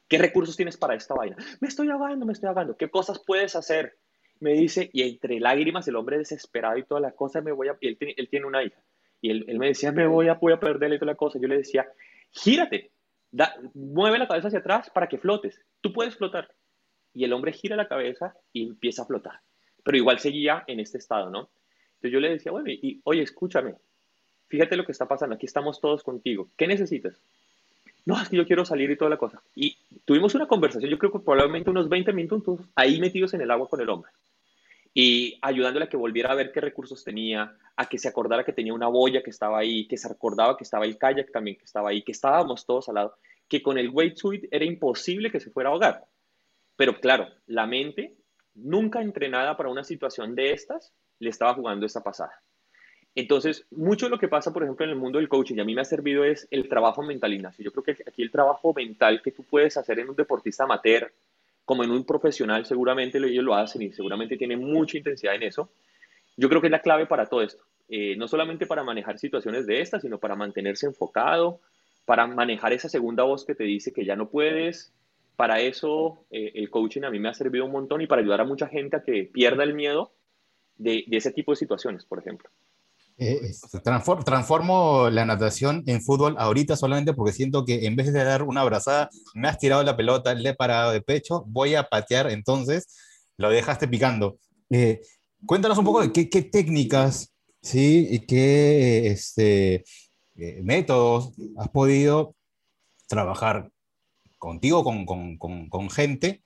¿qué recursos tienes para esta vaina? Me estoy ahogando, me estoy ahogando. ¿Qué cosas puedes hacer? Me dice, y entre lágrimas, el hombre desesperado y toda la cosa, me voy a... y él, tiene- él tiene una hija. Y él, él me decía, me voy a, voy a perderle y toda la cosa. Yo le decía, gírate, da- mueve la cabeza hacia atrás para que flotes. Tú puedes flotar. Y el hombre gira la cabeza y empieza a flotar. Pero igual seguía en este estado, ¿no? Entonces yo le decía, bueno, y, y, oye, escúchame, fíjate lo que está pasando, aquí estamos todos contigo. ¿Qué necesitas? No, es que yo quiero salir y toda la cosa. Y tuvimos una conversación, yo creo que probablemente unos 20 minutos ahí metidos en el agua con el hombre. Y ayudándole a que volviera a ver qué recursos tenía, a que se acordara que tenía una boya que estaba ahí, que se acordaba que estaba el kayak también que estaba ahí, que estábamos todos al lado, que con el wetsuit era imposible que se fuera a ahogar. Pero claro, la mente, nunca entrenada para una situación de estas, le estaba jugando esta pasada. Entonces, mucho de lo que pasa, por ejemplo, en el mundo del coaching, y a mí me ha servido es el trabajo mental, Ignacio. Yo creo que aquí el trabajo mental que tú puedes hacer en un deportista amateur, como en un profesional, seguramente ellos lo hacen y seguramente tienen mucha intensidad en eso. Yo creo que es la clave para todo esto. Eh, no solamente para manejar situaciones de estas, sino para mantenerse enfocado, para manejar esa segunda voz que te dice que ya no puedes. Para eso eh, el coaching a mí me ha servido un montón y para ayudar a mucha gente a que pierda el miedo de, de ese tipo de situaciones, por ejemplo. Eh, transfor- transformo la natación en fútbol ahorita solamente porque siento que en vez de dar una abrazada, me has tirado la pelota, le he parado de pecho, voy a patear, entonces lo dejaste picando. Eh, cuéntanos un poco de qué, qué técnicas, ¿sí? Y qué este, eh, métodos has podido trabajar contigo, con, con, con, con gente,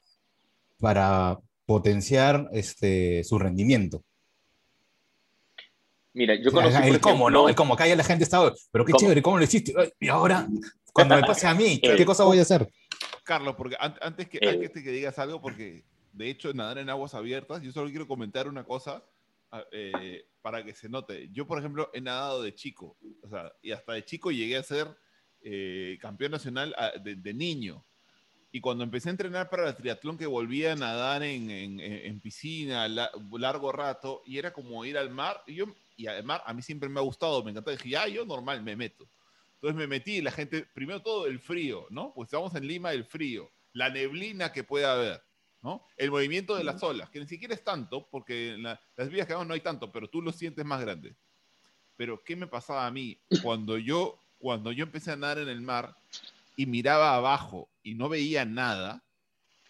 para potenciar este, su rendimiento. Mira, yo conocí, el, cómo, ejemplo, ¿no? El cómo, que ahí la gente estaba, pero qué ¿Cómo? chévere, ¿cómo lo hiciste? Ay, Y ahora, cuando me pase a mí, ¿qué, [LAUGHS] Eh, qué cosa voy a hacer? Carlos, porque an- antes que, Eh. antes que digas algo, porque de hecho nadar en aguas abiertas, yo solo quiero comentar una cosa eh, para que se note. Yo, por ejemplo, he nadado de chico, o sea, y hasta de chico llegué a ser eh, campeón nacional ah, de, de niño. Y cuando empecé a entrenar para el triatlón, que volvía a nadar en, en- en piscina la- largo rato, y era como ir al mar, y, yo, y mar a mí siempre me ha gustado, me encanta. Dije, ya, yo normal, me meto. Entonces me metí y la gente, primero todo el frío, ¿no? Pues estamos en Lima, el frío, la neblina que puede haber, ¿no? El movimiento de las olas, que ni siquiera es tanto, porque en la- las vías que vamos no hay tanto, pero tú lo sientes más grande. Pero ¿qué me pasaba a mí cuando yo, cuando yo empecé a nadar en el mar y miraba abajo y no veía nada,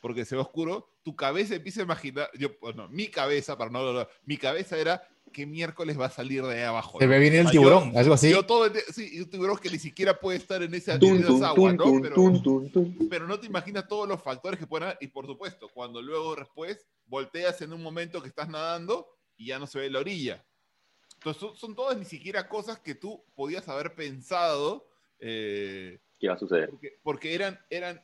porque se ve oscuro, tu cabeza empieza a imaginar, yo, bueno, mi cabeza, para no hablar, mi cabeza era, ¿qué miércoles va a salir de ahí abajo? Se no? me viene O el yo- tiburón, algo así. yo todo, sí, un tiburón que ni siquiera puede estar en esa, en esas aguas, ¿no? Pero, no te imaginas todos los factores que pueden haber. Y por supuesto, cuando luego después volteas en un momento que estás nadando y ya no se ve la orilla. Entonces son, son todas ni siquiera cosas que tú podías haber pensado eh, ¿Qué va a suceder? porque, porque eran, eran,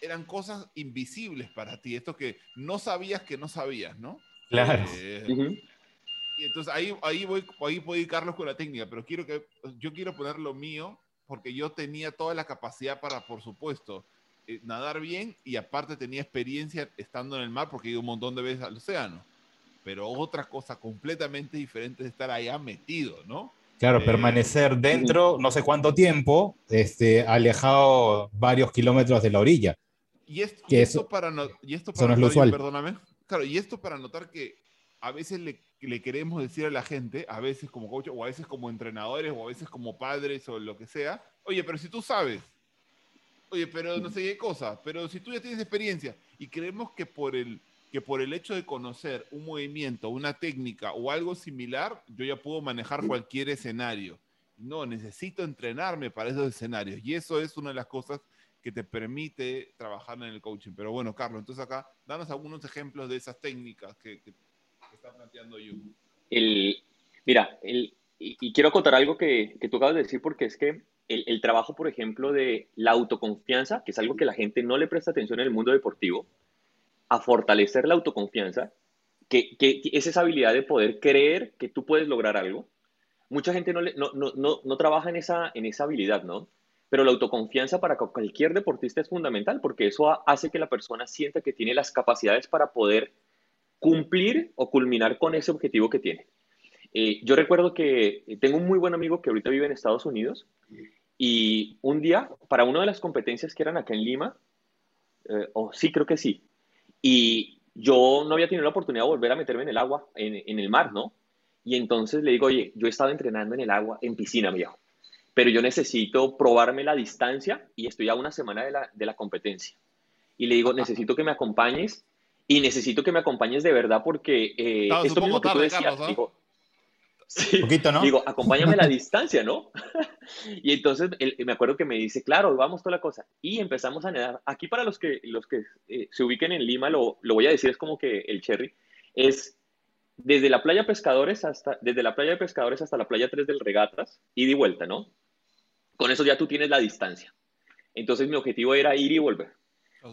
eran cosas invisibles para ti, esto que no sabías que no sabías, ¿no? Claro. Eh. Y entonces ahí, ahí, voy, ahí puede ir Carlos con la técnica, pero quiero que, yo quiero poner lo mío porque yo tenía toda la capacidad para, por supuesto, eh, nadar bien y aparte tenía experiencia estando en el mar porque he ido un montón de veces al océano. Pero otra cosa completamente diferente es estar allá metido, ¿no? Claro, Eh, permanecer dentro no sé cuánto tiempo, este, alejado varios kilómetros de la orilla. Y esto, y eso- esto para no, y esto eso para no es lo usual. perdóname. Claro, y esto para notar que a veces le, le, queremos decir a la gente, a veces como coach, o a veces como entrenadores, o a veces como padres, o lo que sea, oye, pero si tú sabes, oye, pero no sé qué cosa, pero si tú ya tienes experiencia, y creemos que por el que por el hecho de conocer un movimiento, una técnica o algo similar, yo ya puedo manejar cualquier escenario. No, necesito entrenarme para esos escenarios. Y eso es una de las cosas que te permite trabajar en el coaching. Pero bueno, Carlos, entonces acá, danos algunos ejemplos de esas técnicas que, está planteando. El, mira, el, y, quiero acotar algo que, que, tú acabas de decir, porque es que el, el, trabajo, por ejemplo, de la autoconfianza, que es algo que la gente no le presta atención en el mundo deportivo, a fortalecer la autoconfianza, que, que, es esa habilidad de poder creer que tú puedes lograr algo. Mucha gente no, no, no, no, trabaja en esa, en esa habilidad, ¿no? Pero la autoconfianza para cualquier deportista es fundamental porque eso hace que la persona sienta que tiene las capacidades para poder cumplir o culminar con ese objetivo que tiene. Eh, yo recuerdo que tengo un muy buen amigo que ahorita vive en Estados Unidos y un día, para una de las competencias que eran acá en Lima, eh, o sí, creo que sí, y yo no había tenido la oportunidad de volver a meterme en el agua, en, el mar, ¿no? Y entonces le digo, oye, yo he estado entrenando en el agua, en piscina, mi hijo, pero yo necesito probarme la distancia y estoy a una semana de la competencia. Y le digo, necesito que me acompañes y necesito que me acompañes de verdad porque eh, esto mismo que tú decías, digo, [LAUGHS] Sí. Poquito, ¿no? Digo, acompáñame a la [LAUGHS] distancia, ¿no? [LAUGHS] y entonces me acuerdo que me dice, claro, vamos toda la cosa. Y empezamos a nadar. Aquí para los que, los que eh, se ubiquen en Lima, lo, lo, voy a decir, es como que el cherry, es desde la playa Pescadores hasta, desde la playa de Pescadores hasta la playa 3 del Regatas, ida y vuelta, ¿no? Con eso ya tú tienes la distancia. Entonces mi objetivo era ir y volver.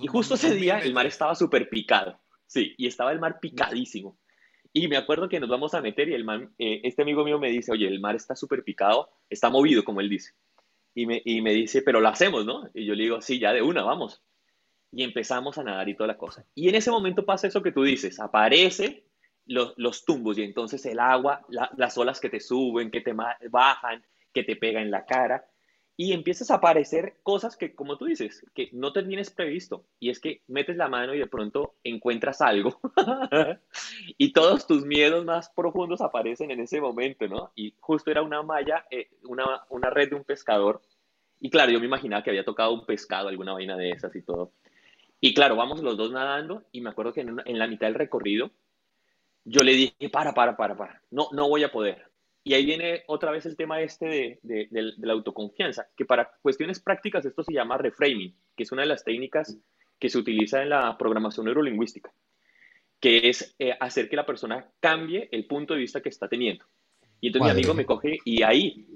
Y justo ese día el mar estaba súper picado. Sí, y estaba el mar picadísimo. Y me acuerdo que nos vamos a meter y el eh, este amigo mío me dice, oye, el mar está súper picado, está movido, como él dice. Y me, y me dice, pero lo hacemos, ¿no? Y yo le digo, sí, ya de una, vamos. Y empezamos a nadar y toda la cosa. Y en ese momento pasa eso que tú dices, aparece los, los tumbos y entonces el agua, las olas que te suben, que te bajan, que te pegan en la cara y empiezas a aparecer cosas que, como tú dices, que no te tienes previsto. Y es que metes la mano y de pronto encuentras algo. [LAUGHS] y todos tus miedos más profundos aparecen en ese momento, ¿no? Y justo era una malla, eh, una, una red de un pescador. Y claro, yo me imaginaba que había tocado un pescado, alguna vaina de esas y todo. Y claro, vamos los dos nadando y me acuerdo que en, en la mitad del recorrido yo le dije, para, para, para, para, no, no voy a poder. Y ahí viene otra vez el tema este de, la autoconfianza, que para cuestiones prácticas esto se llama reframing, que es una de las técnicas que se utiliza en la programación neurolingüística, que es eh, hacer que la persona cambie el punto de vista que está teniendo. Y entonces mi amigo me coge y ahí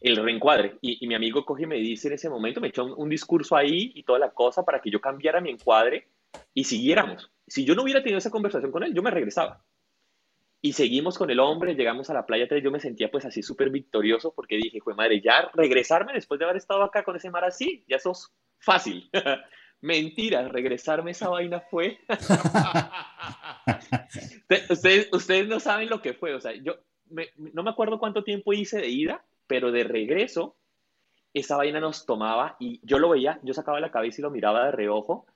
el reencuadre. Y, mi amigo coge y me dice en ese momento, me echó un, un, discurso ahí y toda la cosa para que yo cambiara mi encuadre y siguiéramos. Si yo no hubiera tenido esa conversación con él, yo me regresaba. Y seguimos con el hombre, llegamos a la playa 3, yo me sentía pues así súper victorioso porque dije, fue madre, ya regresarme después de haber estado acá con ese mar así, ya sos fácil. [LAUGHS] Mentira, regresarme esa vaina fue... [LAUGHS] ustedes, ustedes no saben lo que fue, o sea, yo no me acuerdo cuánto tiempo hice de ida, pero de regreso, esa vaina nos tomaba y yo lo veía, yo sacaba la cabeza y lo miraba de reojo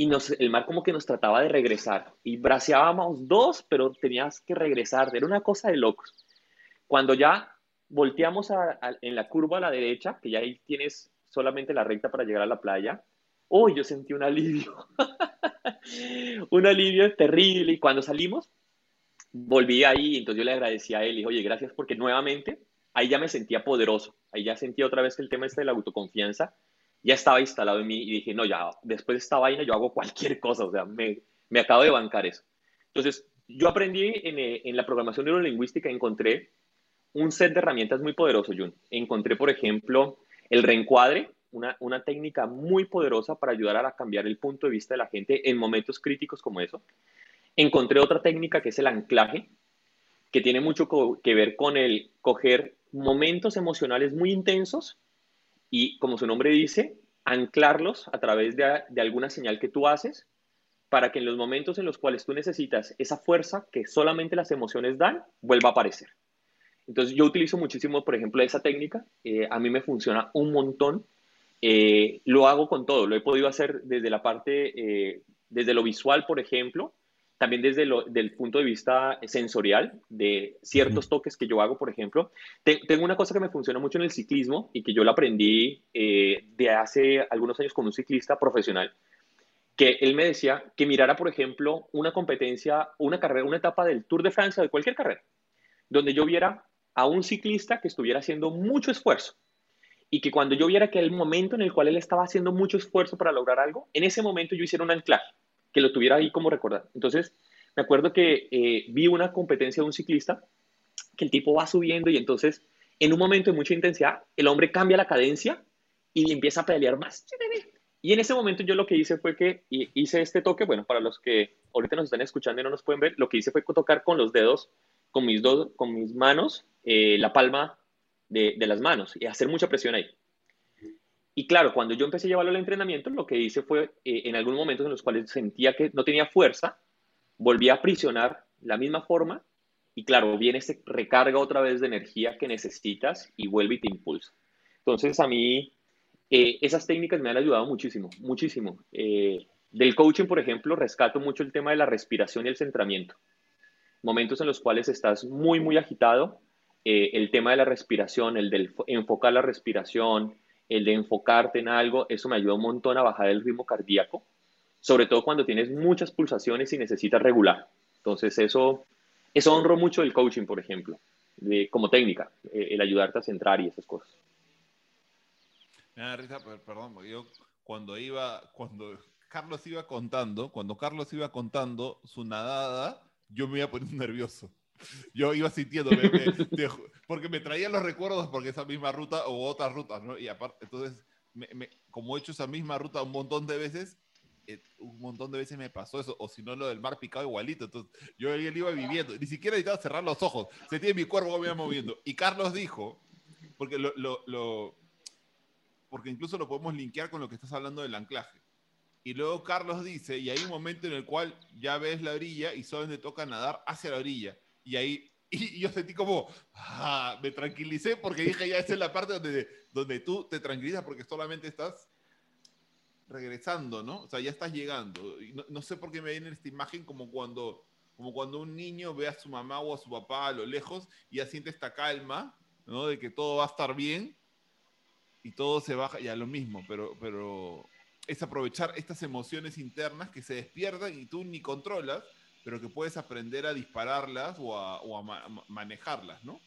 y el mar como que nos trataba de regresar. Y braceábamos dos, pero tenías que regresar. Era una cosa de locos. Cuando ya volteamos en la curva a la derecha, que ya ahí tienes solamente la recta para llegar a la playa, ¡oh! Yo sentí un alivio. [LAUGHS] un alivio terrible. Y cuando salimos, volví ahí, entonces yo le agradecí a él y dije, oye, gracias porque nuevamente ahí ya me sentía poderoso. Ahí ya sentí otra vez que el tema este de la autoconfianza ya estaba instalado en mí y dije, no, ya, después de esta vaina yo hago cualquier cosa, o sea, me, me acabo de bancar eso. Entonces, yo aprendí en, eh, en, la programación neurolingüística, encontré un set de herramientas muy poderoso, Jun. Encontré, por ejemplo, el reencuadre, una, una técnica muy poderosa para ayudar a cambiar el punto de vista de la gente en momentos críticos como eso. Encontré otra técnica que es el anclaje, que tiene mucho que ver con el coger momentos emocionales muy intensos y, como su nombre dice, anclarlos a través de, alguna señal que tú haces para que en los momentos en los cuales tú necesitas esa fuerza que solamente las emociones dan, vuelva a aparecer. Entonces yo utilizo muchísimo, por ejemplo, esa técnica. Eh, a mí me funciona un montón. Eh, lo hago con todo. Lo he podido hacer desde la parte, eh, desde lo visual, por ejemplo, también desde el punto de vista sensorial, de ciertos toques que yo hago, por ejemplo. tengo una cosa que me funciona mucho en el ciclismo y que yo la aprendí eh, de hace algunos años con un ciclista profesional, que él me decía que mirara, por ejemplo, una competencia, una carrera, una etapa del Tour de Francia, de cualquier carrera, donde yo viera a un ciclista que estuviera haciendo mucho esfuerzo y que cuando yo viera que el momento en el cual él estaba haciendo mucho esfuerzo para lograr algo, en ese momento yo hiciera un anclaje que lo tuviera ahí como recordar. Entonces, me acuerdo que eh, vi una competencia de un ciclista, que el tipo va subiendo y entonces, en un momento de mucha intensidad, el hombre cambia la cadencia y empieza a pelear más. Y en ese momento yo lo que hice fue que hice este toque, bueno, para los que ahorita nos están escuchando y no nos pueden ver, lo que hice fue tocar con los dedos, con mis, dos, con mis manos, eh, la palma de, de, las manos y hacer mucha presión ahí. Y claro, cuando yo empecé a llevarlo al entrenamiento, lo que hice fue, eh, en algunos momentos en los cuales sentía que no tenía fuerza, volví a aprisionar la misma forma y claro, viene ese recarga otra vez de energía que necesitas y vuelve y te impulsa. Entonces a mí eh, esas técnicas me han ayudado muchísimo, muchísimo. Eh, del coaching, por ejemplo, rescato mucho el tema de la respiración y el centramiento. Momentos en los cuales estás muy, muy agitado, el tema de la respiración, el del enfocar la respiración, el de enfocarte en algo, eso me ayuda un montón a bajar el ritmo cardíaco, sobre todo cuando tienes muchas pulsaciones y necesitas regular. Entonces, eso, eso honro mucho el coaching, por ejemplo, de, como técnica, eh, el ayudarte a centrar y esas cosas. Me risa, perdón, yo cuando iba, cuando Carlos iba contando, cuando Carlos iba contando su nadada, yo me iba poniendo nervioso. Yo iba sintiendo, porque me traía los recuerdos porque esa misma ruta o otras rutas, ¿no? Y aparte, entonces, como he hecho esa misma ruta un montón de veces, eh, un montón de veces me pasó eso, o si no, lo del mar picado igualito. Entonces, yo él iba viviendo, ni siquiera necesitaba cerrar los ojos, sentía mi cuerpo me iba moviendo. Y Carlos dijo, porque lo, porque incluso lo podemos linkear con lo que estás hablando del anclaje. Y luego Carlos dice, y hay un momento en el cual ya ves la orilla y solamente toca nadar hacia la orilla. Y ahí [LAUGHS] y yo sentí como, ah, me tranquilicé porque dije, ya esa es la parte donde, donde tú te tranquilizas porque solamente estás regresando, ¿no? O sea, ya estás llegando. Y no, sé por qué me viene esta imagen como cuando, como cuando un niño ve a su mamá o a su papá a lo lejos y ya siente esta calma, ¿no? De que todo va a estar bien y todo se baja, ya lo mismo, pero, pero es aprovechar estas emociones internas que se despiertan y tú ni controlas pero que puedes aprender a dispararlas o a, manejarlas, ¿no?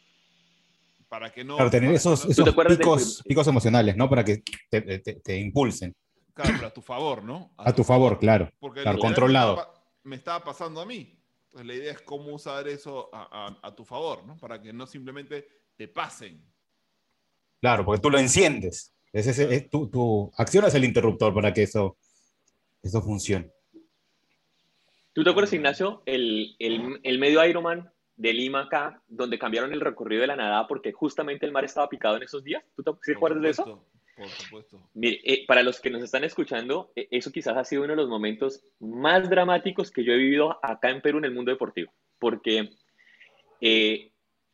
Para que no... Para tener esos, picos, emocionales, ¿no? Para que te, impulsen. Claro, pero a tu favor, ¿no? [CLEARS THROAT] A, tu, favor, claro. Porque claro, controlado. Me estaba, pasando a mí. Entonces la idea es cómo usar eso a, tu favor, ¿no? Para que no simplemente te pasen. Claro, porque tú lo enciendes. Es ese, tu, tu acción es el interruptor para que eso, eso funcione. ¿Tú te acuerdas, Ignacio, el, el, el, medio Ironman de Lima acá, donde cambiaron el recorrido de la nadada porque justamente el mar estaba picado en esos días? ¿Tú te, acuerdas de eso? Por supuesto. Mire, eh, para los que nos están escuchando, eh, eso quizás ha sido uno de los momentos más dramáticos que yo he vivido acá en Perú en el mundo deportivo, porque eh,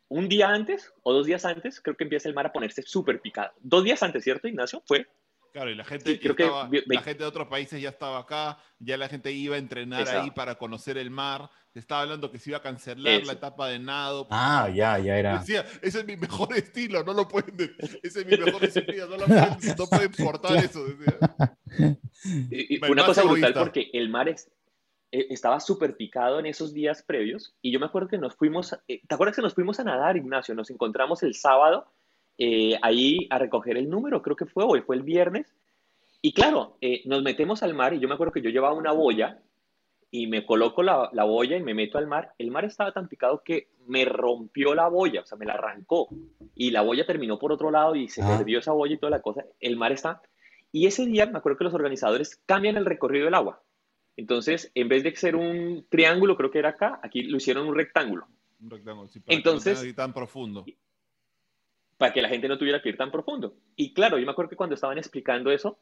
un día antes o dos días antes, creo que empieza el mar a ponerse súper picado. Dos días antes, ¿cierto, Ignacio? Fue Claro, y la gente, creo que, la gente de otros países ya estaba acá, ya la gente iba a entrenar ahí para conocer el mar. Se estaba hablando que se iba a cancelar la etapa de nado. Ah, ya, ya era. [LAUGHS] Decía, ese es mi mejor estilo, no lo pueden, ese es mi mejor estilo, no lo pueden, no pueden [LAUGHS] portar eso. Y, fue una cosa brutal porque el mar es, e, estaba súper picado en esos días previos y yo me acuerdo que nos fuimos, eh, ¿te acuerdas que nos fuimos a nadar, Ignacio? Nos encontramos el sábado eh, ahí a recoger el número, creo que fue hoy, fue el viernes. Y claro, eh, nos metemos al mar y yo me acuerdo que yo llevaba una boya y me coloco la, la, boya y me meto al mar. El mar estaba tan picado que me rompió la boya, o sea, me la arrancó. Y la boya terminó por otro lado y se ah. perdió esa boya y toda la cosa. El mar está... Y ese día me acuerdo que los organizadores cambian el recorrido del agua. Entonces, en vez de ser un triángulo, creo que era acá, aquí lo hicieron un rectángulo. Un rectángulo, sí, para Entonces, que tan profundo para que la gente no tuviera que ir tan profundo. Y claro, yo me acuerdo que cuando estaban explicando eso,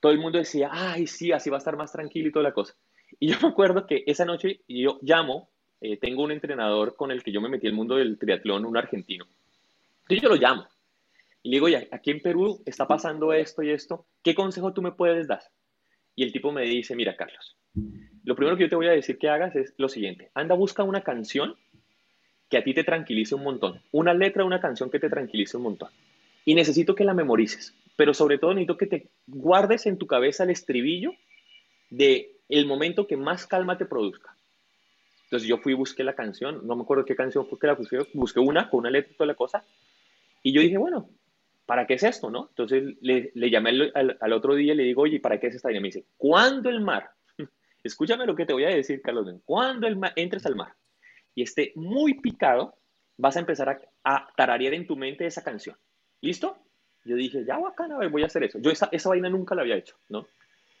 todo el mundo decía, ay, sí, así va a estar más tranquilo y toda la cosa. Y yo [LAUGHS] me acuerdo que esa noche yo llamo, eh, tengo un entrenador con el que yo me metí el mundo del triatlón, un argentino. Entonces yo lo llamo y le digo, ya, aquí en Perú está pasando esto y esto, ¿qué consejo tú me puedes dar? Y el tipo me dice, mira, Carlos, lo primero que yo te voy a decir que hagas es lo siguiente. Anda, busca una canción que a ti te tranquilice un montón. Una letra una canción que te tranquilice un montón. Y necesito que la memorices. Pero sobre todo necesito que te guardes en tu cabeza el estribillo de el momento que más calma te produzca. Entonces yo fui y busqué la canción, no me acuerdo qué canción fue que la busqué, busqué una con una letra y toda la cosa, y yo dije, bueno, ¿para qué es esto, no? Entonces le, llamé al, otro día y le digo, oye, ¿para qué es esta? Y me dice, ¿cuándo el mar? [LAUGHS] Escúchame lo que te voy a decir, Carlos. Cuando el mar, entres al mar y esté muy picado, vas a empezar a, a tararear en tu mente esa canción. ¿Listo? Yo dije, ya bacana, a ver, voy a hacer eso. Yo esa, esa vaina nunca la había hecho, ¿no?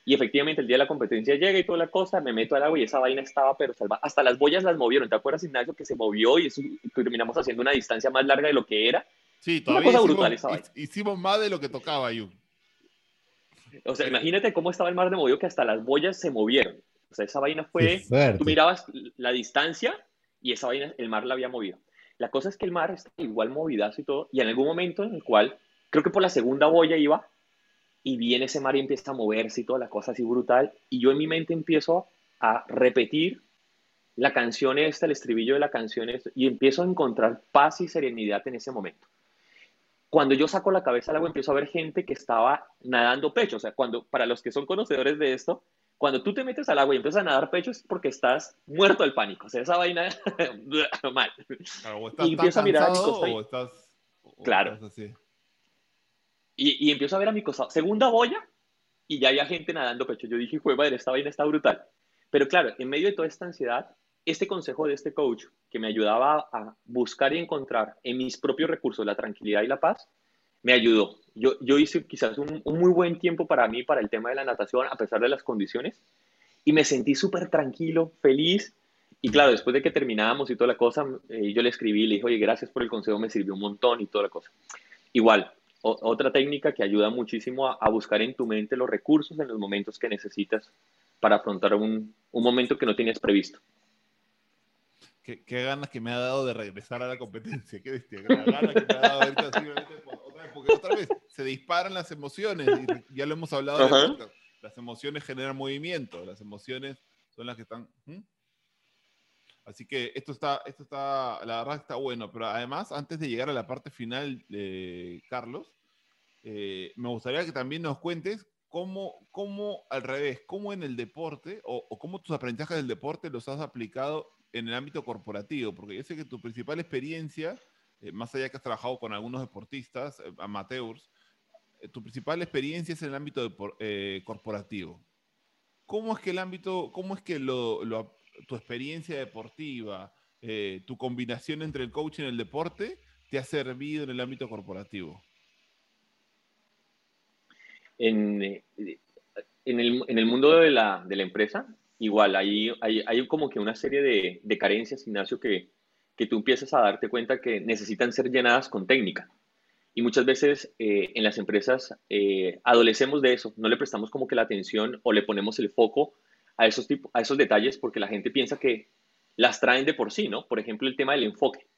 Y efectivamente el día de la competencia llega y toda la cosa, me meto al agua y esa vaina estaba pero salva. Hasta las boyas las movieron. ¿Te acuerdas, Ignacio, que se movió y, eso, terminamos haciendo una distancia más larga de lo que era? Sí, todavía una cosa hicimos, brutal esa vaina. Hicimos más de lo que tocaba, yo. O sea, imagínate cómo estaba el mar de movido que hasta las boyas se movieron. O sea, esa vaina fue... Tú mirabas la distancia y esa vaina, el mar la había movido. La cosa es que el mar está igual movidazo y todo, y en algún momento en el cual, creo que por la segunda boya iba, y viene ese mar y empieza a moverse y toda la cosa así brutal, y yo en mi mente empiezo a repetir la canción esta, el estribillo de la canción esta, y empiezo a encontrar paz y serenidad en ese momento. Cuando yo saco la cabeza al agua, empiezo a ver gente que estaba nadando pecho, o sea, cuando, para los que son conocedores de esto, cuando tú te metes al agua y empiezas a nadar pecho es porque estás muerto del pánico, o sea, esa vaina [LAUGHS] mal. y empiezo a mirar a mi costado. estás, claro. Y, empiezo a ver a mi costado. Segunda boya y ya había gente nadando pecho. Yo dije, fue madre, esta vaina está brutal. Pero claro, en medio de toda esta ansiedad, este consejo de este coach que me ayudaba a buscar y encontrar en mis propios recursos la tranquilidad y la paz, me ayudó. Yo, yo hice quizás un, muy buen tiempo para mí, para el tema de la natación, a pesar de las condiciones, y me sentí súper tranquilo, feliz. Y claro, después de que terminábamos y toda la cosa, eh, yo le escribí, le dije, oye, gracias por el consejo, me sirvió un montón y toda la cosa. Igual, otra técnica que ayuda muchísimo a, buscar en tu mente los recursos en los momentos que necesitas para afrontar un, un momento que no tenías previsto. Qué, ganas que me ha dado de regresar a la competencia, qué bestia, ganas que me ha dado vez, porque otra vez se disparan las emociones, y ya lo hemos hablado, las emociones generan movimiento, las emociones son las que están... Así que esto está, esto está, la verdad está bueno, pero además, antes de llegar a la parte final, de Carlos, eh, me gustaría que también nos cuentes cómo, cómo al revés, cómo en el deporte o, cómo tus aprendizajes del deporte los has aplicado en el ámbito corporativo, porque yo sé que tu principal experiencia, eh, más allá que has trabajado con algunos deportistas, eh, amateurs, tu principal experiencia es en el ámbito corporativo. ¿Cómo es que el ámbito, cómo es que tu experiencia deportiva, eh, tu combinación entre el coaching y el deporte, te ha servido en el ámbito corporativo? En, eh, el, mundo de la, empresa, igual, hay, como que una serie de, de carencias, Ignacio, que, que tú empiezas a darte cuenta que necesitan ser llenadas con técnica. Y muchas veces eh, en las empresas adolecemos de eso, no le prestamos como que la atención o le ponemos el foco a esos, a esos detalles porque la gente piensa que las traen de por sí, ¿no? Por ejemplo, el tema del enfoque.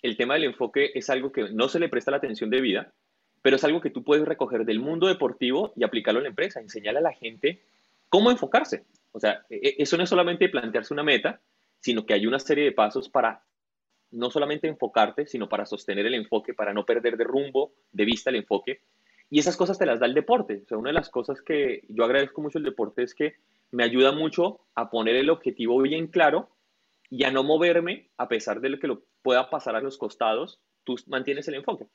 El tema del enfoque es algo que no se le presta la atención debida, pero es algo que tú puedes recoger del mundo deportivo y aplicarlo en la empresa, enseñarle a la gente cómo enfocarse. O sea, e, e, eso no es solamente plantearse una meta, sino que hay una serie de pasos para no solamente enfocarte, sino para sostener el enfoque, para no perder de rumbo, de vista el enfoque. Y esas cosas te las da el deporte. O una de las cosas que yo agradezco mucho el deporte es que me ayuda mucho a poner el objetivo bien claro y a no moverme a pesar de lo que lo pueda pasar a los costados, tú mantienes el enfoque.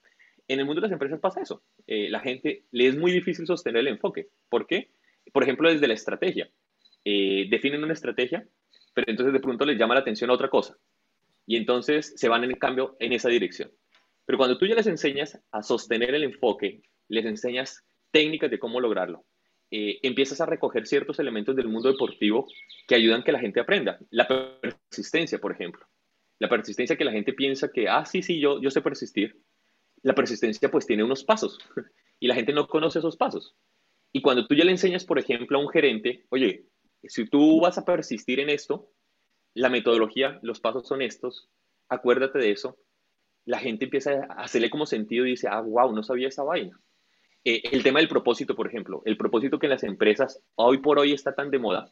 En el mundo de las empresas pasa eso. Eh, la gente le es muy difícil sostener el enfoque. ¿Por qué? Por ejemplo, desde la estrategia. Eh, definen una estrategia, pero entonces de pronto les llama la atención a otra cosa. Y entonces se van en cambio en esa dirección. Pero cuando tú ya les enseñas a sostener el enfoque, les enseñas técnicas de cómo lograrlo, eh, empiezas a recoger ciertos elementos del mundo deportivo que ayudan que la gente aprenda. La persistencia, por ejemplo. La persistencia que la gente piensa que, ah, sí, sí, yo, yo sé persistir. La persistencia pues tiene unos pasos [LAUGHS] y la gente no conoce esos pasos. Y cuando tú ya le enseñas, por ejemplo, a un gerente, oye, si tú vas a persistir en esto, la metodología, los pasos son estos, acuérdate de eso, la gente empieza a hacerle como sentido y dice, ah, wow, no sabía esa vaina. Eh, el tema del propósito, por ejemplo, el propósito que en las empresas hoy por hoy está tan de moda,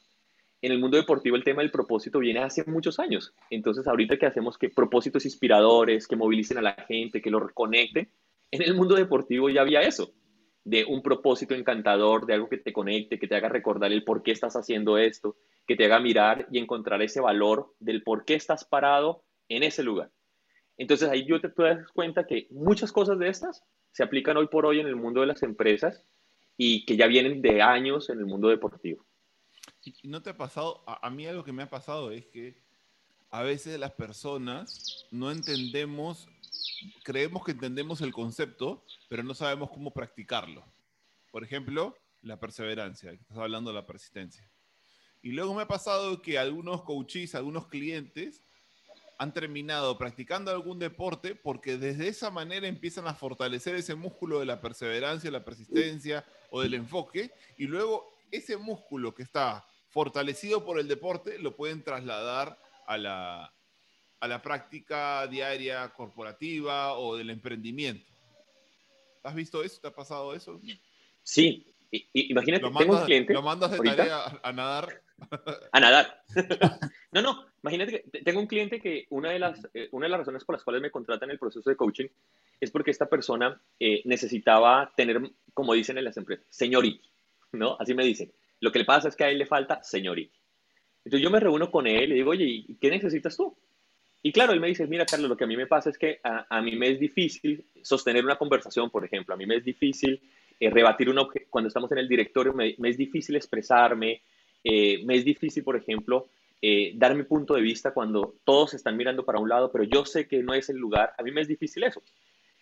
en el mundo deportivo el tema del propósito viene hace muchos años. Entonces, ahorita que hacemos que propósitos inspiradores, que movilicen a la gente, que lo reconecten, en el mundo deportivo ya había eso, de un propósito encantador, de algo que te conecte, que te haga recordar el por qué estás haciendo esto, que te haga mirar y encontrar ese valor del por qué estás parado en ese lugar. Entonces ahí yo te, te das cuenta que muchas cosas de estas se aplican hoy por hoy en el mundo de las empresas y que ya vienen de años en el mundo deportivo. ¿Y no te ha pasado? A, a, mí algo que me ha pasado es que a veces las personas no entendemos, creemos que entendemos el concepto, pero no sabemos cómo practicarlo. Por ejemplo, la perseverancia, estás hablando de la persistencia. Y luego me ha pasado que algunos coaches, algunos clientes, han terminado practicando algún deporte porque desde esa manera empiezan a fortalecer ese músculo de la perseverancia, la persistencia o del enfoque, y luego ese músculo que está fortalecido por el deporte lo pueden trasladar a la, a la práctica diaria corporativa o del emprendimiento. ¿Has visto eso? ¿Te ha pasado eso? Sí. I, imagínate, mandas, tengo un cliente. Lo mandas de ahorita, tarea a, a nadar. A nadar. [LAUGHS] no, no, imagínate que tengo un cliente que una de, las, eh, una de las razones por las cuales me contratan en el proceso de coaching es porque esta persona eh, necesitaba tener, como dicen en las empresas, señorita, ¿no? Así me dicen. Lo que le pasa es que a él le falta señorita. Entonces yo me reúno con él y digo, oye, ¿y qué necesitas tú? Y claro, él me dice, mira, Carlos, lo que a mí me pasa es que a, a mí me es difícil sostener una conversación, por ejemplo. A mí me es difícil eh, rebatir un objeto. Cuando estamos en el directorio, me, es difícil expresarme. Eh, me es difícil, por ejemplo, eh, dar mi punto de vista cuando todos están mirando para un lado, pero yo sé que no es el lugar. A mí me es difícil eso.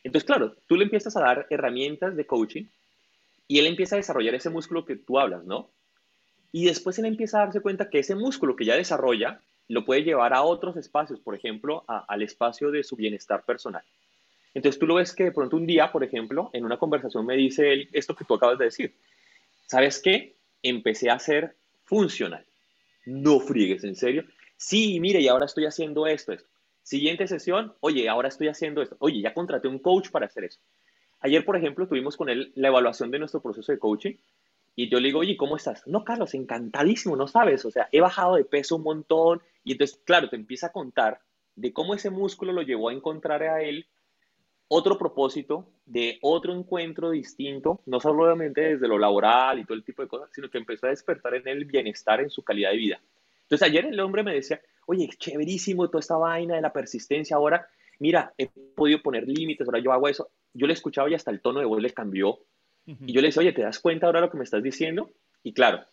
Entonces, claro, tú le empiezas a dar herramientas de coaching y él empieza a desarrollar ese músculo que tú hablas, ¿no? Y después él empieza a darse cuenta que ese músculo que ya desarrolla lo puede llevar a otros espacios, por ejemplo, al espacio de su bienestar personal. Entonces tú lo ves que de pronto un día, por ejemplo, en una conversación me dice él esto que tú acabas de decir. ¿Sabes qué? Empecé a ser funcional. No friegues, ¿en serio? Sí, mire, y ahora estoy haciendo esto, esto. Siguiente sesión, oye, ahora estoy haciendo esto. Oye, ya contraté un coach para hacer eso. Ayer, por ejemplo, tuvimos con él la evaluación de nuestro proceso de coaching y yo le digo, oye, ¿cómo estás? No, Carlos, encantadísimo, no sabes, o sea, he bajado de peso un montón. Y entonces, claro, te empieza a contar de cómo ese músculo lo llevó a encontrar a él otro propósito, de otro encuentro distinto, no solamente desde lo laboral y todo el tipo de cosas, sino que empezó a despertar en el bienestar, en su calidad de vida. Entonces, ayer el hombre me decía, oye, chéverísimo toda esta vaina de la persistencia, ahora, mira, he podido poner límites, ahora yo hago eso. Yo le escuchaba y hasta el tono de voz le cambió y yo le decía, oye, ¿te das cuenta ahora lo que me estás diciendo? Y claro,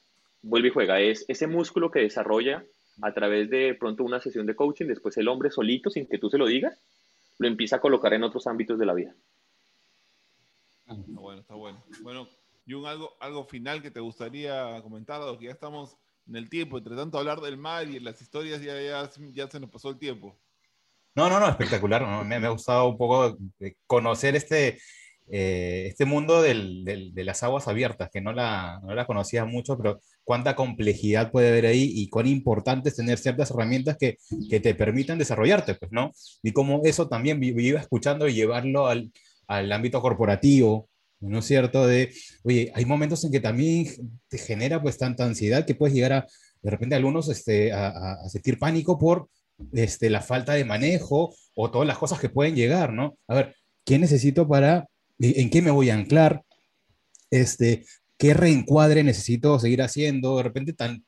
vuelve y juega. Es ese músculo que desarrolla a través de pronto una sesión de coaching, después el hombre solito, sin que tú se lo digas, lo empieza a colocar en otros ámbitos de la vida. Está bueno, está bueno. Bueno, y un algo, algo final que te gustaría comentar, dado que ya estamos en el tiempo, entre tanto hablar del mar y las historias, ya, ya, ya se nos pasó el tiempo. No, no, no, espectacular. ¿no? Me, me, ha gustado un poco conocer este, eh, este mundo del, del, de las aguas abiertas, que no la, no la conocía mucho, pero cuánta complejidad puede haber ahí y cuán importante es tener ciertas herramientas que, que te permitan desarrollarte, pues, ¿no? Y cómo eso también iba escuchando y llevarlo al, al ámbito corporativo, ¿no es cierto? De, oye, hay momentos en que también te genera pues tanta ansiedad que puedes llegar a, de repente, algunos este, a, a sentir pánico por este, la falta de manejo o todas las cosas que pueden llegar, ¿no? A ver, ¿qué necesito para en qué me voy a anclar, este, qué reencuadre necesito seguir haciendo, de repente tan,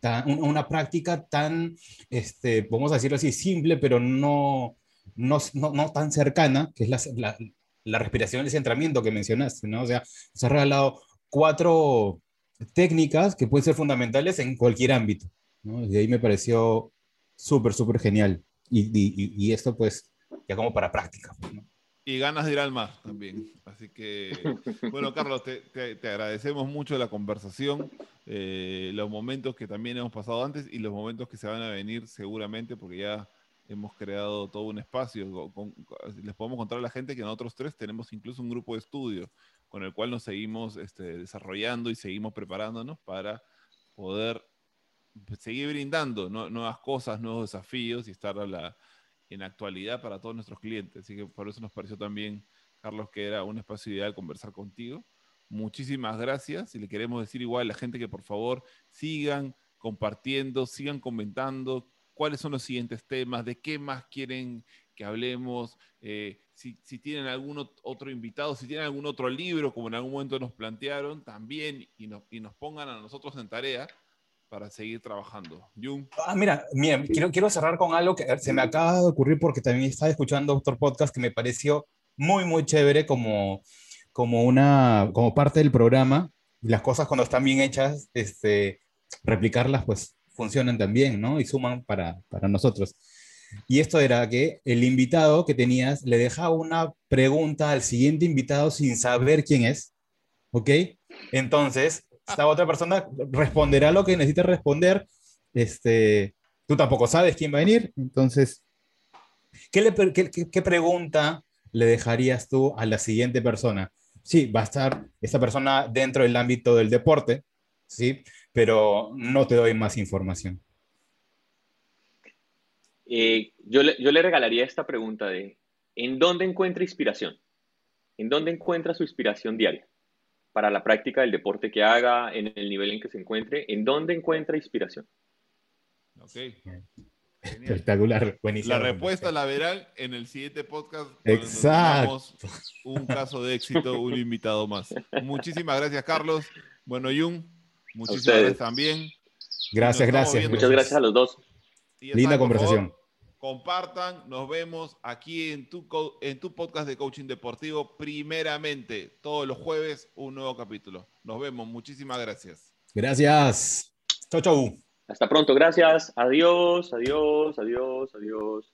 tan una práctica tan, este, vamos a decirlo así, simple, pero no, no, no, no tan cercana, que es la, la, la respiración, el centramiento que mencionaste, ¿no? O sea, se ha regalado cuatro técnicas que pueden ser fundamentales en cualquier ámbito, ¿no? Y ahí me pareció súper, súper genial. Y, y, y, esto, pues, ya como para práctica, ¿no? Y ganas de ir al mar también. Así que, [LAUGHS] bueno, Carlos, te, te, te agradecemos mucho la conversación, eh, los momentos que también hemos pasado antes y los momentos que se van a venir seguramente, porque ya hemos creado todo un espacio. Con, con, les podemos contar a la gente que nosotros tres tenemos incluso un grupo de estudio con el cual nos seguimos este, desarrollando y seguimos preparándonos para poder seguir brindando ¿no? nuevas cosas, nuevos desafíos y estar a la, en actualidad para todos nuestros clientes. Así que por eso nos pareció también, Carlos, que era un espacio ideal conversar contigo. Muchísimas gracias y le queremos decir igual a la gente que por favor sigan compartiendo, sigan comentando cuáles son los siguientes temas, de qué más quieren que hablemos, eh, si, tienen algún otro invitado, si tienen algún otro libro, como en algún momento nos plantearon, también y y nos pongan a nosotros en tarea para seguir trabajando. Jung. Ah, mira, mira quiero, quiero cerrar con algo que se me acaba de ocurrir porque también estaba escuchando otro podcast que me pareció muy, muy chévere como, como, una, como parte del programa. Las cosas cuando están bien hechas, este, replicarlas pues funcionan también, ¿no? Y suman para, para nosotros. Y esto era que el invitado que tenías le dejaba una pregunta al siguiente invitado sin saber quién es, ¿ok? Entonces, esta otra persona responderá lo que necesita responder. Este, tú tampoco sabes quién va a venir, entonces, ¿qué, le, qué, pregunta le dejarías tú a la siguiente persona? Sí, va a estar esta persona dentro del ámbito del deporte, ¿sí? Pero no te doy más información. Eh, yo, le, yo le regalaría esta pregunta de, ¿en dónde encuentra inspiración? ¿En dónde encuentra su inspiración diaria? Para la práctica del deporte que haga, en el nivel en que se encuentre, en dónde encuentra inspiración. Ok. Espectacular, buenísimo. La respuesta la verán en el siguiente podcast. Exacto. Un caso de éxito, un invitado más. Muchísimas gracias, Carlos. Bueno, Jung, muchísimas gracias también. Gracias, gracias. Muchas gracias a los dos. Linda conversación compartan. Nos vemos aquí en tu, en tu podcast de coaching deportivo. Primeramente, todos los jueves, un nuevo capítulo. Nos vemos. Muchísimas gracias. Gracias. Chau, chau. Hasta pronto. Gracias. Adiós, adiós, adiós, adiós.